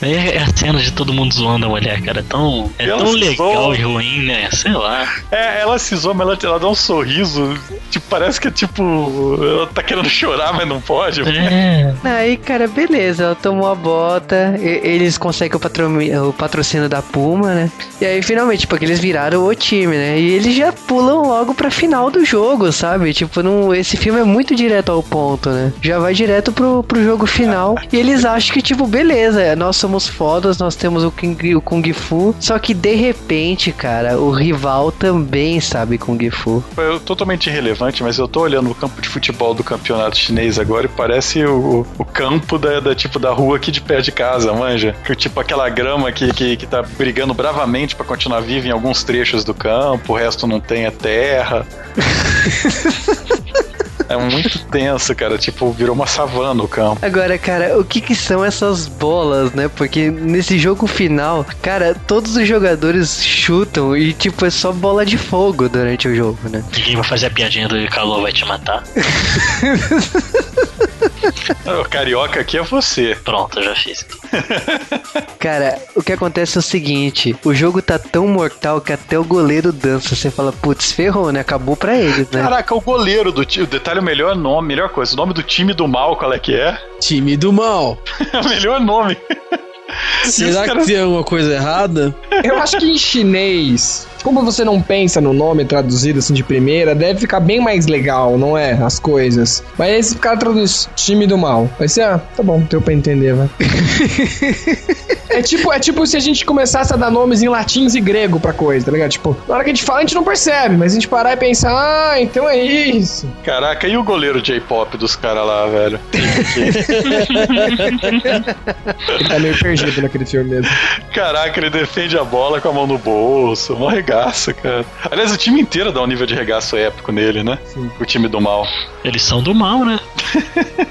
É a cena de todo mundo zoando a mulher, cara. É tão, é Ela tão legal zoa. e ruim, né? Sei lá. É, ela se zoa, mas ela, ela dá um sorriso. Tipo, parece que é tipo. Ela tá querendo chorar, mas não pode. É. Aí, cara, beleza, ela tomou a bota, e- eles conseguem o, patro- o patrocínio da Puma, né? E aí, finalmente, porque eles viraram o time, né? E eles já pulam logo pra final do jogo, sabe? Tipo, não, esse filme é muito direto ao ponto, né? Já vai direto pro, pro jogo final. E eles acham que, tipo, beleza, nós somos fodas, nós temos o Kung, o Kung Fu. Só que, de repente, cara, o rival também sabe Kung Fu. É totalmente irrelevante, mas eu tô olhando o campo de futebol do campeonato chinês agora e parece o, o campo da, da, tipo da rua aqui de perto de casa, manja? Tipo aquela grama que, que, que tá brigando bravamente pra continuar viva em alguns trechos do campo, o resto não tem é terra. *laughs* É muito tenso, cara. Tipo, virou uma savana o campo. Agora, cara, o que que são essas bolas, né? Porque nesse jogo final, cara, todos os jogadores chutam e, tipo, é só bola de fogo durante o jogo, né? Ninguém vai fazer a piadinha do calor vai te matar. *laughs* *laughs* O carioca aqui é você. Pronto, eu já fiz. *laughs* Cara, o que acontece é o seguinte: o jogo tá tão mortal que até o goleiro dança. Você fala, putz, ferrou, né? Acabou pra eles, né? Caraca, o goleiro do time. O detalhe, o melhor nome, melhor coisa. O nome do time do mal, qual é que é? Time do mal. É *laughs* o melhor nome. Será caras- que tem alguma coisa errada? Eu acho que em chinês, como você não pensa no nome traduzido assim de primeira, deve ficar bem mais legal, não é? As coisas. Mas aí se o cara traduz time do mal, vai ser, ah, tá bom, deu pra entender, vai. *laughs* é, tipo, é tipo se a gente começasse a dar nomes em latins e grego pra coisa, tá ligado? Tipo, na hora que a gente fala, a gente não percebe, mas a gente parar e pensar, ah, então é isso. Caraca, e o goleiro J-pop dos caras lá, velho? Ele tá meio perdido naquele filme mesmo. Caraca, ele defende a bola com a mão no bolso. Mó regaço, cara. Aliás, o time inteiro dá um nível de regaço épico nele, né? O time do mal. Eles são do mal, né?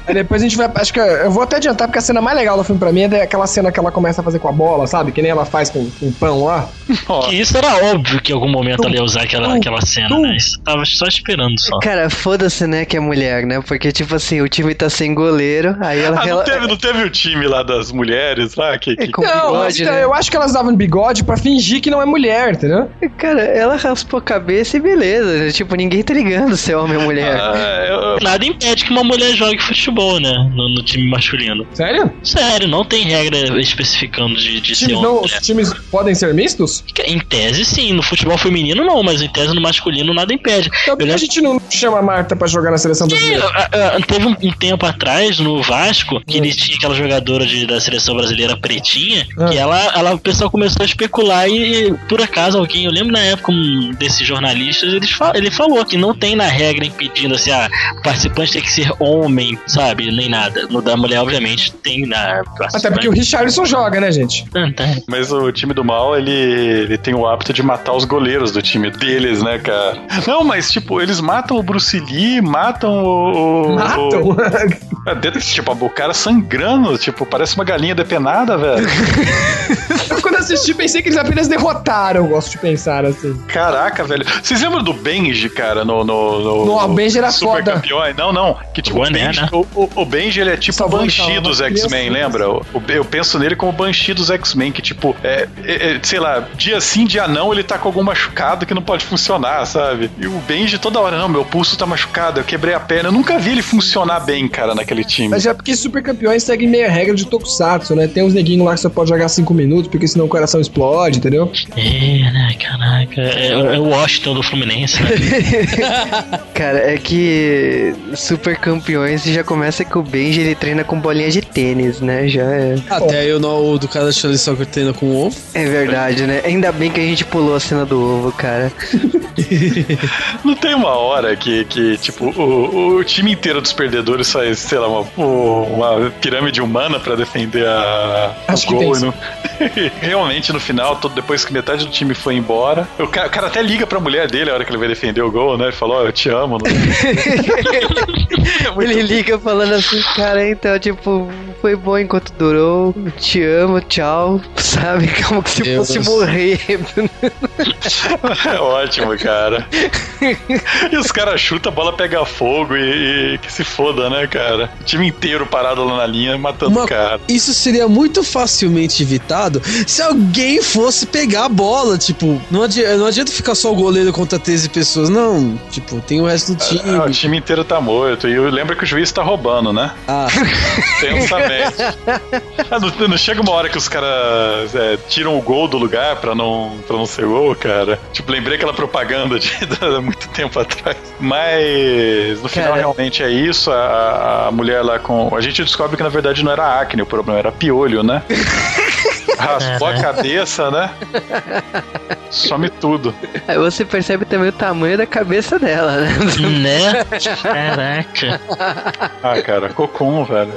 Aí depois a gente vai. Acho que eu vou até adiantar, porque a cena mais legal do filme pra mim é aquela cena que ela começa a fazer com a bola, sabe? Que nem ela faz com, com o pão lá. Ó, Que isso era óbvio que em algum momento ela ia usar aquela, aquela cena, né? Isso tava só esperando só. Cara, foda-se, né, que é mulher, né? Porque, tipo assim, o time tá sem goleiro, aí ela. Ah, não ela- teve, não teve o time lá das mulheres lá? Que, que... É com não, mas bigode, então, né? eu acho que elas davam bigode pra fingir que não é mulher, entendeu? Cara, ela raspou a cabeça e beleza. né? Tipo, ninguém tá ligando se é homem ou mulher. Ah, eu- Nada impede que uma mulher jogue futebol, né? No, no time masculino. Sério? Sério, não tem regra especificando de, de ser homem não, os times podem ser mistos? Em tese, sim. No futebol feminino, não. Mas em tese, no masculino, nada impede. Então por que a gente não chama a Marta pra jogar na seleção brasileira? Ah, ah, Teve um, um tempo atrás no Vasco que eles tinham aquela jogadora de- da seleção brasileira pretinha Ah. que ela, ela, o pessoal começou a especular e por acaso alguém, eu lembro na época um desses jornalistas, eles fa- ele falou que não tem na regra impedindo assim, ah, o participante tem que ser homem, sabe? Nem nada. No da mulher, obviamente, tem na. Até porque o Richarlison joga, né, gente? Ah, tá. Mas o time do mal, ele, ele tem o hábito de matar os goleiros do time deles, né, cara? Não, mas, tipo, eles matam o Bruce Lee, matam o. o- Matam? o- *laughs* É, dentro, tipo, o cara sangrando, tipo, parece uma galinha depenada, velho. *laughs* assisti pensei que eles apenas derrotaram, eu gosto de pensar assim. Caraca, velho. Vocês lembram do Benji, cara, no. No, no, No, o Benji era Super foda. Campeões? Não, não. Que tipo, Benji, né? o, o- o Benji, ele é tipo o Salvando Banshee dos X-Men, lembra? O- eu penso nele como o Banshee dos X-Men, que tipo, é, é- é, sei lá, dia sim, dia não, ele tá com algum machucado que não pode funcionar, sabe? E o Benji toda hora, não, meu pulso tá machucado, eu quebrei a perna. Eu nunca vi ele funcionar bem, cara, naquele time. Mas é porque super campeões seguem meia regra de Tokusatsu, né? Tem uns neguinhos lá que você pode jogar 5 minutos, porque senão o coração explode, entendeu? É, né, caraca. É, é o Washington do Fluminense, né? *laughs* Cara, é que super campeões já começa que o Benji ele treina com bolinha de tênis, né? Já é. Até aí o do cara da Charlie Soccer treina com ovo. É verdade, né? Ainda bem que a gente pulou a cena do ovo, cara. *laughs* Não tem uma hora que, que tipo, o, o time inteiro dos perdedores faz, sei lá, uma, uma pirâmide humana pra defender a, Acho o que gol. *laughs* Realmente, no final, todo, depois que metade do time foi embora, o cara, o cara até liga pra mulher dele a hora que ele vai defender o gol, né? Ele falou, ó, eu te amo. *laughs* *laughs* Não? Ele liga falando assim, cara, então, tipo, foi bom enquanto durou, te amo, tchau, sabe? *laughs* Como que se Deus. fosse morrer. É *laughs* ótimo, cara. E os caras chutam, a bola pega fogo e, e que se foda, né, cara? O time inteiro parado lá na linha, matando Uma- o cara. Isso seria muito facilmente evitado se alguém fosse pegar a bola. Tipo, não adianta, não adianta ficar só o goleiro contra 13 pessoas. Não, tipo, tem o resto do time. Ah, o time inteiro tá morto. E lembra que o juiz tá roubando, né? Ah, Tensamente. *laughs* *laughs* Ah, não, não chega uma hora que os caras é, tiram o gol do lugar pra não, pra não ser gol, cara. Tipo, lembrei aquela propaganda de *laughs* há muito tempo atrás. Mas no final Cara. realmente é isso. A, a mulher lá com. A gente descobre que na verdade não era acne, o problema era piolho, né? *laughs* Raspou a cabeça, né? Some tudo. Aí você percebe também o tamanho da cabeça dela, né? né? Caraca. Ah, cara, cocum, velho.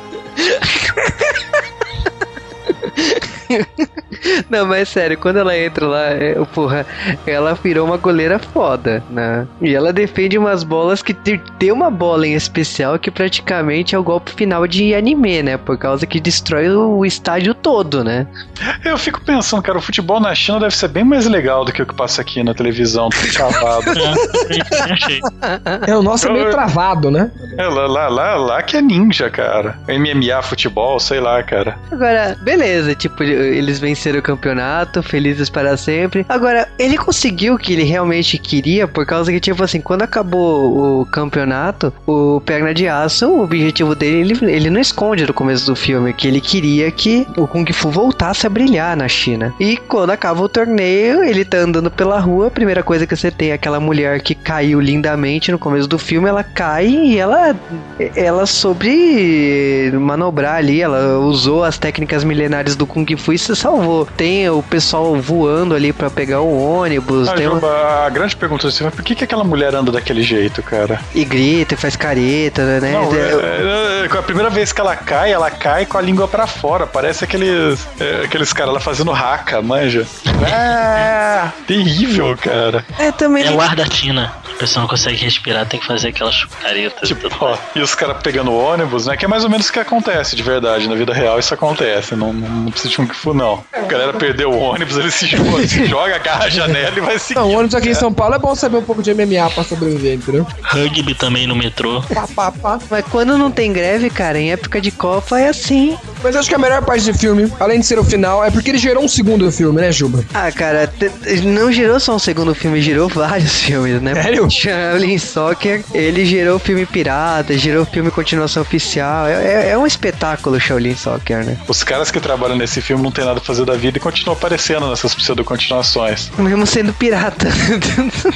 Não, mas sério, quando ela entra lá, é, porra, ela virou uma goleira foda, né? E ela defende umas bolas que te- tem uma bola em especial que praticamente é o golpe final de anime, né? Por causa que destrói o estádio todo, né? Eu fico pensando, cara, o futebol na China deve ser bem mais legal do que o que passa aqui na televisão, tudo cavado. *laughs* É, achei. É, o nosso é meio travado, né? É, lá, lá, lá, lá que é ninja, cara. MMA, futebol, sei lá, cara. Agora, beleza, tipo, eles venceram o campeonato, felizes para sempre. Agora, ele conseguiu o que ele realmente queria, por causa que, tipo assim, quando acabou o campeonato, o Perna de Aço, o objetivo dele, ele, ele não esconde no começo do filme, que ele queria que o Kung Fu voltasse a brilhar na China. E quando acaba o torneio, ele tá andando pela rua, a primeira coisa que você tem é aquela mulher que caiu lindamente no começo do filme, ela cai e ela, ela soube manobrar ali, ela usou as técnicas milenares do Kung Fu e se salvou. Tem o pessoal voando ali pra pegar o ônibus, Ah, tem Juba, a grande pergunta é assim, por que, que aquela mulher anda daquele jeito, cara? e grita, e faz careta, né? Não, É, é, é, a primeira vez que ela cai, ela cai com a língua pra fora. Parece aqueles, é, aqueles caras lá fazendo raca, manja. É, *laughs* terrível, cara. é, também. É o ar da Tina. A pessoa não consegue respirar, tem que fazer aquelas caretas. Tipo, ó, e os caras pegando ônibus, né? Que é mais ou menos o que acontece de verdade. Na vida real isso acontece. Não, não, não precisa de um fu, não. A galera perdeu o ônibus, ele se joga, se *laughs* joga, agarra a janela e vai seguir. Não, o ônibus aqui em São Paulo é bom saber um pouco de MMA pra sobreviver, entendeu? Rugby também no metrô. Pá, pá, pá. Mas quando não tem greve, cara, em época de Copa é assim. Mas acho que a melhor parte do filme, além de ser o final, é porque ele gerou um segundo filme, né, Juba? Ah, cara, não gerou só um segundo filme, gerou vários filmes, né? Sério? Shaolin Soccer, ele gerou filme pirata, gerou filme continuação oficial. É, é- é um espetáculo Shaolin Soccer, né? Os caras que trabalham nesse filme não tem nada a fazer da vida e continuam aparecendo nessas pseudo-continuações. Mesmo sendo pirata.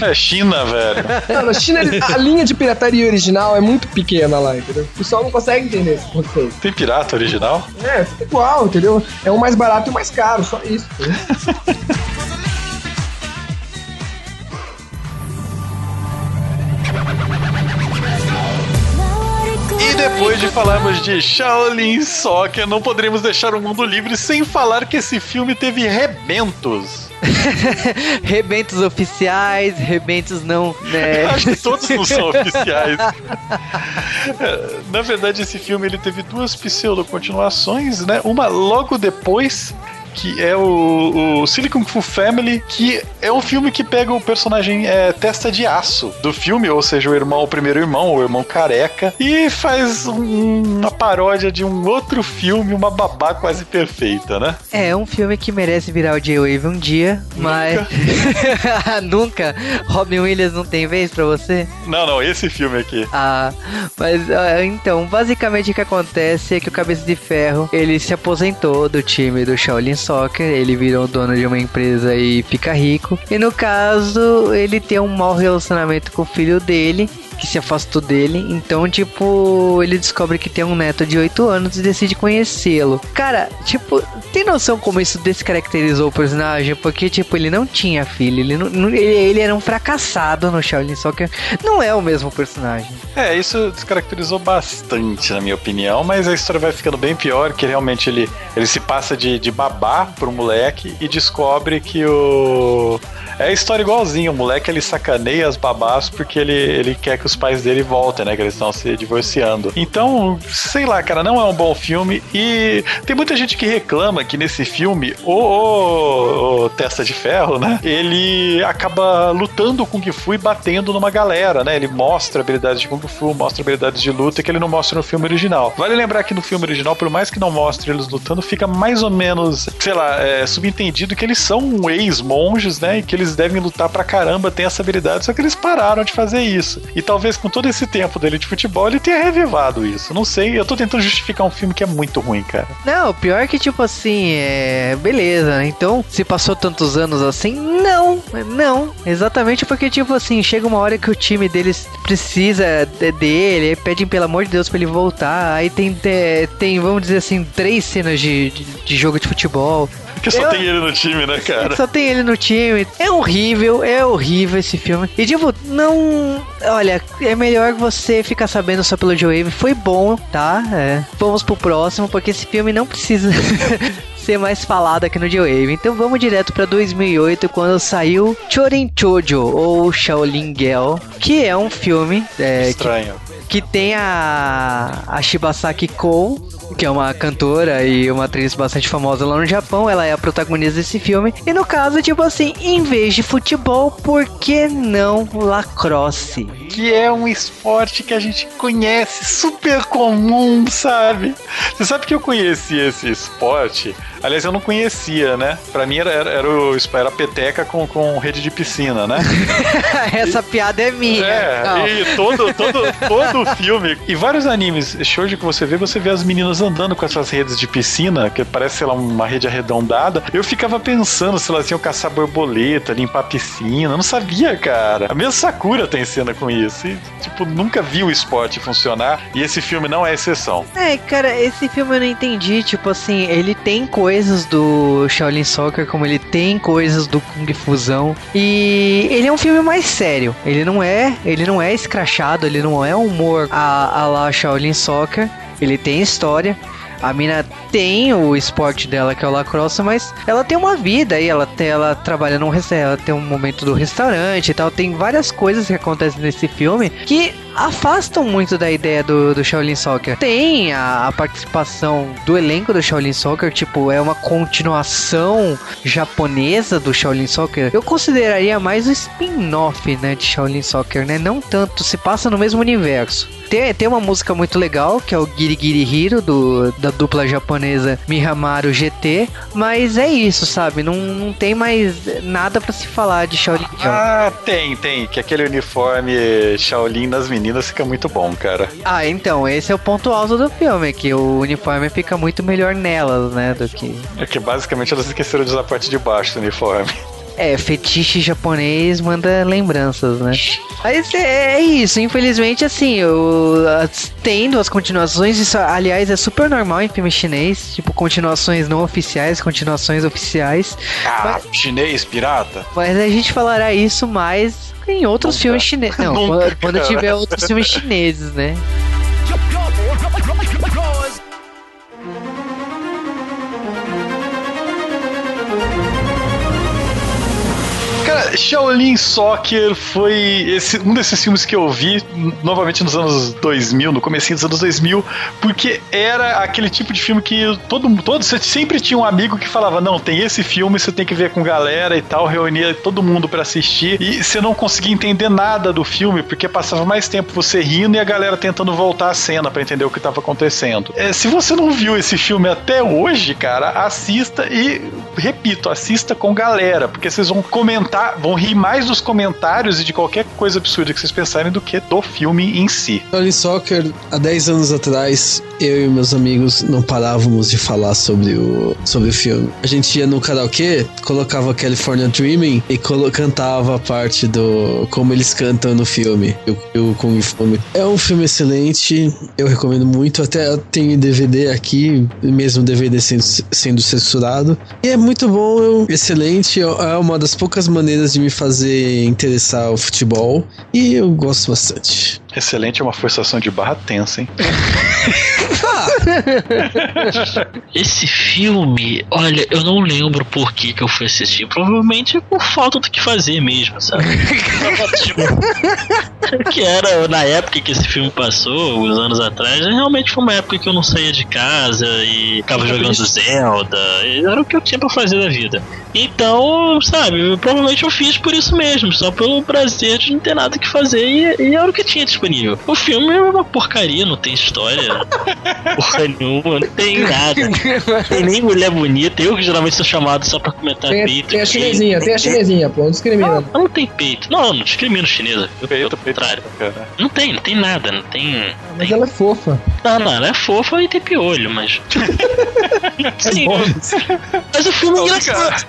É China, velho. Não, na China a linha de pirataria original é muito pequena lá, entendeu? O pessoal não consegue entender esse conceito. Tem pirata original? É, fica igual, entendeu? É um mais barato e um mais caro, só isso. *laughs* depois de falarmos de Shaolin Soccer, não poderíamos deixar o mundo livre sem falar que esse filme teve rebentos. *laughs* rebentos oficiais, rebentos não. Né? *laughs* Acho que todos não são *laughs* oficiais. É, Na verdade, esse filme ele teve duas pseudo-continuações, né? Uma logo depois, que é o, o Silicon Fu Family, que é um filme que pega o personagem é, Testa de Aço do filme, ou seja, o irmão, o primeiro irmão, o irmão careca, e faz um- uma paródia de um outro filme, uma babá quase perfeita, né? É um filme que merece virar o J-Wave um dia, mas. *laughs* Nunca? Robin Williams não tem vez pra você? Não, não, esse filme aqui. Ah, mas ah, então, basicamente o que acontece é que o Cabeça de Ferro ele se aposentou do time do Shaolin Soccer, ele virou dono de uma empresa e fica rico. E no caso, ele tem um mau relacionamento com o filho dele, que se afastou dele. Então, tipo, ele descobre que tem um neto de 8 anos e decide conhecê-lo. Cara, tipo, tem noção como isso descaracterizou o personagem? Porque, tipo, ele não tinha filho, ele, não, ele, ele era um fracassado no Shaolin Soccer. Não é o mesmo personagem. É, isso descaracterizou bastante, na minha opinião, mas a história vai ficando bem pior, que realmente ele, ele se passa de, de babá pro moleque e descobre que o... É a história igualzinha, o moleque ele sacaneia as babás porque ele, ele quer que os pais dele voltem, né, que eles estão se divorciando. Então, sei lá, cara, não é um bom filme e tem muita gente que reclama que nesse filme o, o- o Testa de Ferro, né, ele acaba lutando com o Kung Fu e batendo numa galera, né, ele mostra habilidades de Kung Fu, mostra habilidades de luta que ele não mostra no filme original. Vale lembrar que no filme original, por mais que não mostre eles lutando, fica mais ou menos, sei lá, é, subentendido que eles são ex-monges, né, e que eles devem lutar pra caramba, tem essa habilidade, só que eles pararam de fazer isso. E talvez com todo esse tempo dele de futebol, ele tenha revivado isso. Não sei, eu tô tentando justificar um filme que é muito ruim, cara. Não, pior é que, tipo assim, é. Beleza, né? Então, se passou tantos anos assim, não, não. Exatamente porque, tipo assim, chega uma hora que o time deles precisa de- dele, pedem pelo amor de Deus pra ele voltar. Aí tem, te- tem vamos dizer assim, três cenas de, de, de jogo de futebol. Porque só Eu- tem ele no time, né, cara? Só tem ele no time. É horrível, é horrível esse filme. E tipo, não. Olha, é melhor você ficar sabendo só pelo Joe Foi bom, tá? É. Vamos pro próximo, porque esse filme não precisa. *laughs* ser mais falado aqui no J-Wave. Então vamos direto pra 2008, quando saiu Chorin Chojo, ou Shaolin Girl, que é um filme é, que Estranho. que tem a, a Shibasaki Kou, que é uma cantora e uma atriz bastante famosa lá no Japão. Ela é a protagonista desse filme. E no caso, tipo assim, em vez de futebol, por que não lacrosse? que é um esporte que a gente conhece, super comum, sabe? Você sabe que eu conheci esse esporte? Aliás, eu não conhecia, né? Pra mim era, era, era, o, era peteca com, com rede de piscina, né? *laughs* Essa piada é minha. Não. É, e todo, todo, todo filme. E vários animes, shoujo que você vê, você vê as meninas andando com essas redes de piscina, que parece, sei lá, uma rede arredondada. Eu ficava pensando se elas iam caçar borboleta, limpar a piscina. Eu não sabia, cara. A mesma Sakura tem cena com isso. E, tipo, nunca vi o esporte funcionar. E esse filme não é exceção. É, cara, esse filme eu não entendi. Tipo assim, ele tem coisas do Shaolin Soccer, como ele tem coisas do Kung Fusão. E ele é um filme mais sério. Ele não é, ele não é escrachado, ele não é humor a, a Shaolin Soccer. Ele tem história. A mina tem o esporte dela, que é o lacrosse, mas ela tem uma vida aí, ela, ela trabalha num restaurante, ela tem um momento do restaurante e tal. Tem várias coisas que acontecem nesse filme que afastam muito da ideia do, do Shaolin Soccer. Tem a, a participação do elenco do Shaolin Soccer, tipo, é uma continuação japonesa do Shaolin Soccer. Eu consideraria mais o spin-off, né, de Shaolin Soccer, né? Não tanto, se passa no mesmo universo. Tem, tem uma música muito legal, que é o Giri Giri Hiro, do, da dupla japonesa Mihamaru GT, mas é isso, sabe? Não, não tem mais nada pra se falar de Shaolin Girl. Ah, tem, tem. Que aquele uniforme Shaolin nas meninas fica muito bom, cara. Ah, então, esse é o ponto alto do filme, que o uniforme fica muito melhor nelas, né, do que... É que basicamente elas esqueceram de usar a parte de baixo do uniforme. É, fetiche japonês manda lembranças, né? Mas é, é isso, infelizmente, assim, eu tendo as continuações, isso, aliás, é super normal em filme chinês, tipo, continuações não oficiais, continuações oficiais, Ah, chinês, pirata? mas a gente falará isso mais em outros Nunca. filmes chineses. Não, *laughs* Nunca, quando, quando tiver outros filmes chineses, né? Shaolin Soccer foi esse, um desses filmes que eu vi novamente nos anos 2000, no comecinho dos anos 2000, porque era aquele tipo de filme que todo todo você sempre tinha um amigo que falava: "Não, tem esse filme, você tem que ver com galera e tal", reunia todo mundo pra assistir e você não conseguia entender nada do filme porque passava mais tempo você rindo e a galera tentando voltar a cena pra entender o que tava acontecendo. É, se você não viu esse filme até hoje, cara, assista e repito, assista com galera, porque vocês vão comentar, vão rir mais dos comentários e de qualquer coisa absurda que vocês pensarem do que do filme em si. Shaolin Soccer, há 10 anos atrás, eu e meus amigos não parávamos de falar sobre o, sobre o filme. A gente ia no karaokê, colocava California Dreaming e cantava a parte do como eles cantam no filme, o, o Kung Fu. É um filme excelente, eu recomendo muito. Até tenho DVD aqui, mesmo DVD sendo, sendo censurado. E é muito bom, é excelente. É uma das poucas maneiras de me fazer interessar o futebol. E eu gosto bastante. Excelente, é uma forçação de barra tensa, hein? *laughs* *laughs* Esse filme, olha, eu não lembro por que, que eu fui assistir. Provavelmente por falta do que fazer mesmo, sabe? *laughs* Tipo, que era na época que esse filme passou, uns anos atrás, realmente foi uma época que eu não saía de casa e ficava jogando Zelda. Era o que eu tinha pra fazer da vida. Então, sabe, provavelmente eu fiz por isso mesmo, só pelo prazer de não ter nada que fazer e, e era o que tinha disponível. O filme é uma porcaria, não tem história, *laughs* porra nenhuma, não tem *laughs* nada. Não tem nem mulher bonita. Eu que geralmente sou chamado só pra comentar Tem, peito. tem a chinesinha, tem a chinesinha, pô, não discrimina. Não, não tem peito. Não, não discrimino chinesa. Eu, Peito, pelo peito, contrário. cara. Não tem, não tem nada, não tem. Mas tem- ela é fofa. Não, não, ela é fofa e tem piolho, mas. *laughs* Sim, mas o filme é engraçado.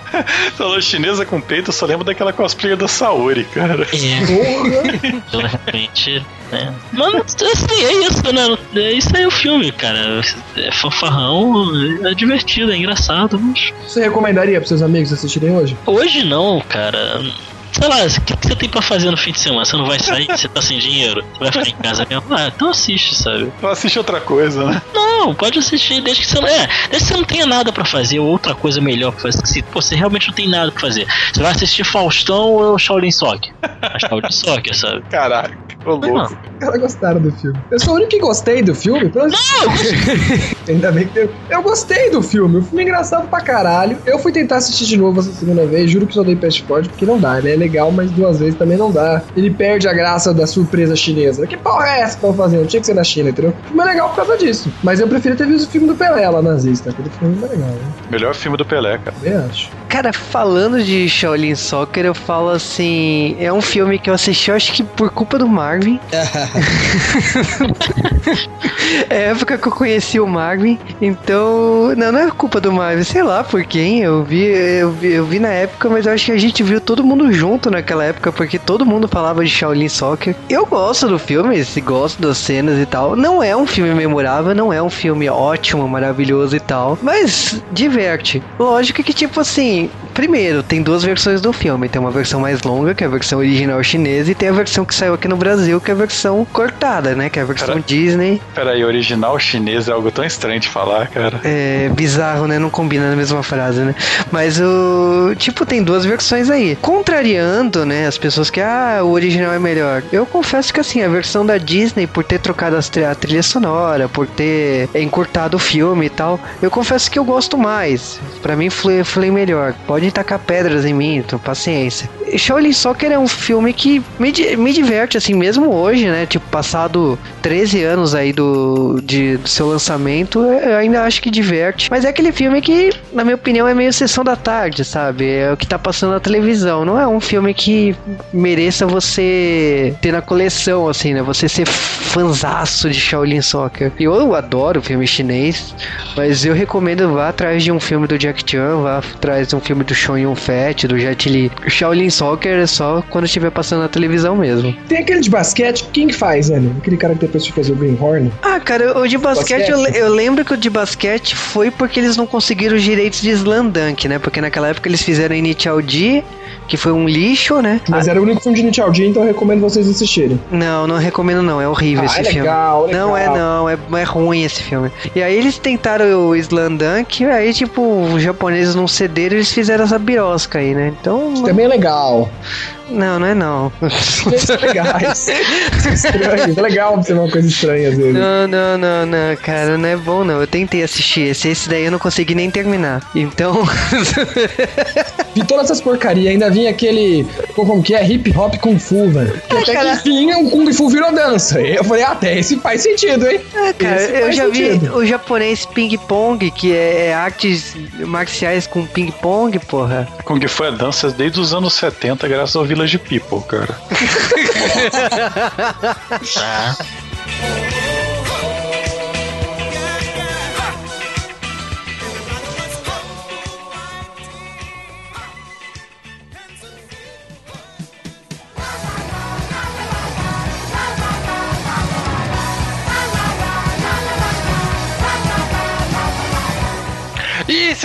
Falou chinesa com peito, eu só lembro daquela cosplayer da Saori, cara. É, Porra. ela realmente. Né? Mas assim, é isso, né? É isso aí o filme, cara. É fanfarrão, é divertido, é engraçado, mas. Você recomendaria pros seus amigos assistirem hoje? Hoje não, cara. Sei lá, o que, que você tem pra fazer no fim de semana? Você não vai sair, você tá sem dinheiro, você vai ficar em casa mesmo? Ah, então assiste, sabe? Eu assiste outra coisa, né? Não, pode assistir, desde que você não. É, desde que você não tenha nada pra fazer, ou outra coisa melhor pra fazer. Se pô, você realmente não tem nada pra fazer. Você vai assistir Faustão ou Shaolin Soccer? A Shaolin Soccer, sabe? Caraca, ô louco. Não, Os caras gostaram do filme. Eu sou o único que gostei do filme. Pelo- *laughs* Ainda bem que eu... eu gostei do filme. O filme é engraçado pra caralho. Eu fui tentar assistir de novo essa segunda vez. Juro que só dei forward porque não dá. Ele é legal, mas duas vezes também não dá. Ele perde a graça da surpresa chinesa. Que porra é essa que estão fazendo? Tinha que ser na China, entendeu? O filme é legal por causa disso. Mas eu prefiro ter visto o filme do Pelé lá nazista. Aquele filme é legal, né? Melhor filme do Pelé, cara. Eu acho. Cara, falando de Shaolin Soccer, eu falo assim, é um filme que eu assisti, eu acho que por culpa do Marvin. *laughs* *laughs* é a época que eu conheci o Marvin, então, não, não é culpa do Marvin, sei lá por quem, eu vi, eu vi, eu vi na época, mas eu acho que a gente viu todo mundo junto naquela época, porque todo mundo falava de Shaolin Soccer. Eu gosto do filme, se gosto das cenas e tal. Não é um filme memorável, não é um filme ótimo, maravilhoso e tal, mas diverte. Lógico que tipo assim, primeiro, tem duas versões do filme, tem uma versão mais longa, que é a versão original chinesa, e tem a versão que saiu aqui no Brasil, que é a versão cortada, né, que é a versão Cara. Disney. Peraí, original chinês é algo tão estranho de falar, cara. É bizarro, né? Não combina na mesma frase, né? Mas o. Tipo, tem duas versões aí. Contrariando, né? As pessoas que, ah, o original é melhor. Eu confesso que, assim, a versão da Disney, por ter trocado tri- a trilha sonora, por ter encurtado o filme e tal, eu confesso que eu gosto mais. Pra mim, foi, foi melhor. Podem tacar pedras em mim, então paciência. Shaolin Soccer é um filme que me, me diverte, assim, mesmo hoje, né? Tipo, passado 13 anos aí do, de, do seu lançamento, eu ainda acho que diverte. Mas é aquele filme que, na minha opinião, é meio sessão da tarde, sabe? É o que tá passando na televisão. Não é um filme que mereça você ter na coleção, assim, né? Você ser fanzaço de Shaolin Soccer. E Eu adoro filme chinês, mas eu recomendo vá atrás de um filme do Jack Chan, vá atrás de um filme do Sean Yun Fat, do Jet Li. Shaolin Soccer é só quando estiver passando na televisão mesmo. Tem aquele de basquete, quem que faz, né? Aquele cara que depois foi fazer o Greenhorn. Ah, cara, o de basquete, eu, Basquete? eu lembro que o de basquete foi porque eles não conseguiram os direitos de Slam Dunk, né? Porque naquela época eles fizeram Initial D, que foi um lixo, né? Mas era o único filme de Jin, então eu recomendo vocês assistirem. Não, não recomendo não, é horrível Ah, esse é filme. legal, legal. Não é não, é, é ruim esse filme. E aí eles tentaram o Slam Dunk, e aí tipo, os japoneses não cederam, eles fizeram essa birosca aí, né? Então, Também é legal. Não, não é não. São legais. São estranhos. É legal observar uma coisa estranha às vezes. Não, não, não, não, cara, não é bom não. Eu tentei assistir esse, esse daí eu não consegui nem terminar. Então, *laughs* Vi todas essas porcarias, ainda vinha aquele. Como que é? Hip hop Kung Fu, velho. Que até cara. que enfim um Kung Fu virou dança. Eu falei, ah, até esse faz sentido, hein? Ah, cara, Esse eu já vi sentido. o japonês ping-pong, que é, é artes marciais com ping-pong, porra. Kung Fu é dança desde os anos 70, graças ao Village People, cara. *laughs* Tá.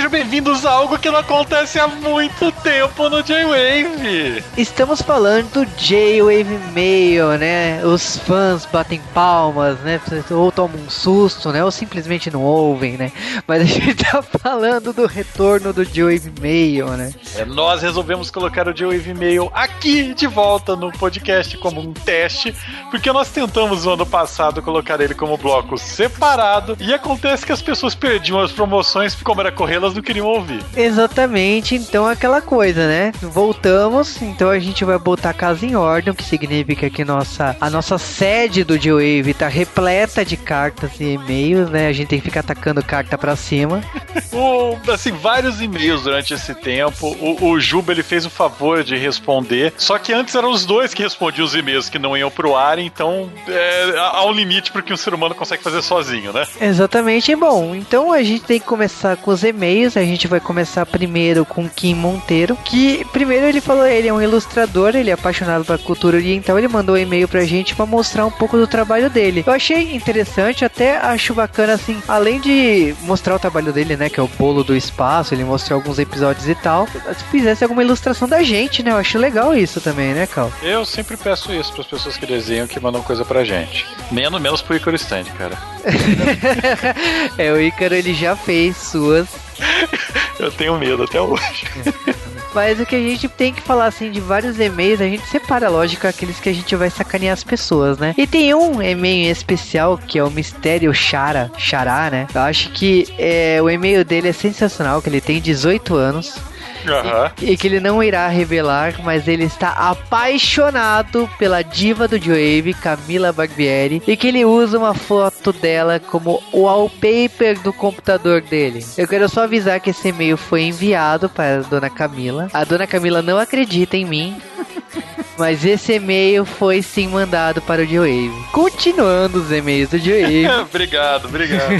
Sejam bem-vindos a algo que não acontece há muito tempo no J-Wave. Estamos falando do J-Wave Mail, né? Os fãs batem palmas, né? Ou tomam um susto, né? Ou simplesmente não ouvem, né? Mas a gente tá *laughs* falando do retorno do J-Wave Mail, né? É, nós resolvemos colocar o J-Wave Mail aqui de volta no podcast como um teste, porque nós tentamos no ano passado colocar ele como bloco separado e acontece que as pessoas perdiam as promoções, como era correr, elas não queriam ouvir. Exatamente, então é aquela coisa, né? Voltamos, então a gente vai botar a casa em ordem, o que significa que nossa, a nossa sede do J-Wave tá repleta de cartas e e-mails, né? A gente tem que ficar atacando carta pra cima. *laughs* O, assim, vários e-mails durante esse tempo. O, o Juba ele fez o favor de responder. Só que antes eram os dois que respondiam os e-mails que não iam pro ar, então é, há um limite pro que um ser humano consegue fazer sozinho, né? Exatamente, bom, então a gente tem que começar com os e-mails, a gente vai começar primeiro com Kim Monteiro, que primeiro ele falou, ele é um ilustrador, ele é apaixonado pela cultura oriental, ele mandou um e-mail pra gente pra mostrar um pouco do trabalho dele. Eu achei interessante, até acho bacana assim, além de mostrar o trabalho dele, né, que é o bolo do espaço, ele mostrou alguns episódios e tal, se fizesse alguma ilustração da gente, né, eu acho legal isso também, né, Cal? Eu sempre peço isso pras pessoas que desenham que mandam coisa pra gente. Menos, menos pro Icaro Stand, cara. *laughs* é, o Ícaro ele já fez suas Eu tenho medo até hoje. Mas o que a gente tem que falar assim de vários e-mails, a gente separa, lógico, aqueles que a gente vai sacanear as pessoas, né? E tem um e-mail em especial que é o Mistério Chara, Xará, né? Eu acho que é, o e-mail dele é sensacional, que ele tem 18 anos. Aham. E que ele não irá revelar, mas ele está apaixonado pela diva do Joave, Camila Barbieri, e que ele usa uma foto dela como wallpaper do computador dele. Eu quero só avisar que esse e-mail foi enviado para a dona Camila. A dona Camila não acredita em mim. *laughs* Mas esse e-mail foi sim mandado para o Joave. Continuando os e-mails do Joave. *laughs* obrigado, obrigado.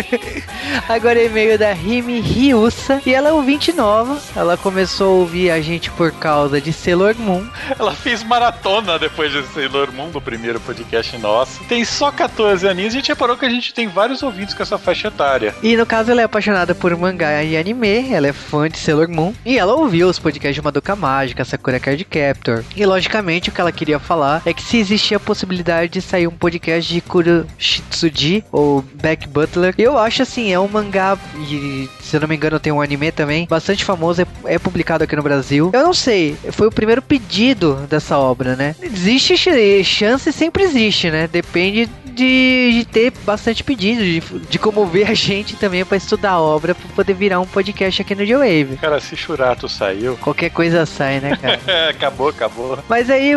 *laughs* Agora e-mail da Rimi Ryusa. E ela é ouvinte nova. Ela começou a ouvir a gente por causa de Sailor Moon. Ela fez maratona depois de Sailor Moon, do primeiro podcast nosso. Tem só 14 aninhos e a gente reparou que a gente tem vários ouvintes com essa faixa etária. E no caso ela é apaixonada por mangá e anime. Ela é fã de Sailor Moon. E ela ouviu os podcasts de Madoka Mágica, Sakura Card Captor. E logicamente o que ela queria falar é que se existia a possibilidade de sair um podcast de Kuro Shitsuji ou Beck Butler. Eu acho assim, é um mangá e se eu não me engano tem um anime também bastante famoso, é, é publicado aqui no Brasil. Eu não sei, foi o primeiro pedido dessa obra, né? Existe ch- chance, sempre existe, né? Depende de, de ter bastante pedido, de, de comover a gente também pra estudar a obra pra poder virar um podcast aqui no J-Wave. Cara, se Churato saiu. Qualquer coisa sai, né, cara? *laughs* É, acabou, acabou. Mas aí,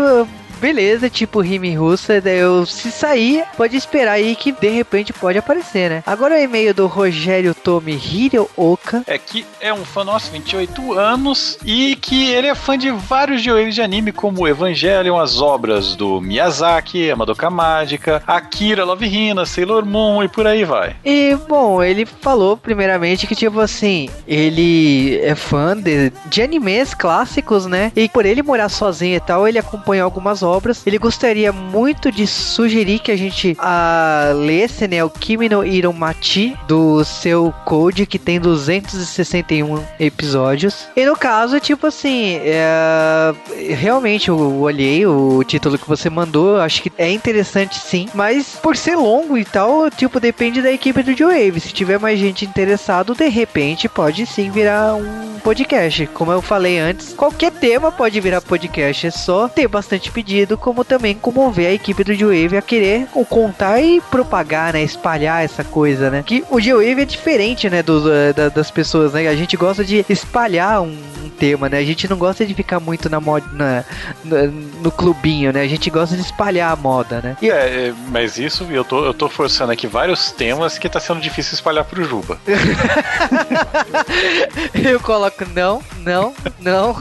beleza, tipo rime russa, daí eu se sair, pode esperar aí que de repente pode aparecer, né? Agora o e-mail do Rogério Tomi Hirooka. É que é um fã nosso, 28 anos, e que ele é fã de vários joelhos de anime, como Evangelion, as obras do Miyazaki, Madoka Mágica, Akira, Love Hina, Sailor Moon e por aí vai. E, bom, ele falou primeiramente que, tipo assim, ele é fã de, de animes clássicos, né? E por ele morar sozinho e tal, ele acompanhou algumas obras. Ele gostaria muito de sugerir que a gente a, lesse, né, o Kimi no Iromachi, do seu Code, que tem 261 episódios. E no caso, tipo assim, é, realmente eu olhei o título que você mandou, acho que é interessante sim, mas por ser longo e tal, tipo, depende da equipe do Joe Se tiver mais gente interessado, de repente pode sim virar um podcast. Como eu falei antes, qualquer tema pode virar podcast, é só ter bastante pedido, como também comover a equipe do Joe a querer o contar e propagar, né, espalhar essa coisa, né? Que o Joe é diferente, né, dos, eh, da- das pessoas, né? A gente gosta de espalhar um, um tema, né? A gente não gosta de ficar muito na moda, na- na- no clubinho, né? A gente gosta de espalhar a moda, né? E É, é, mas isso eu tô, eu tô forçando aqui vários temas que tá sendo difícil espalhar pro Juba. *laughs* eu coloco não, não, não.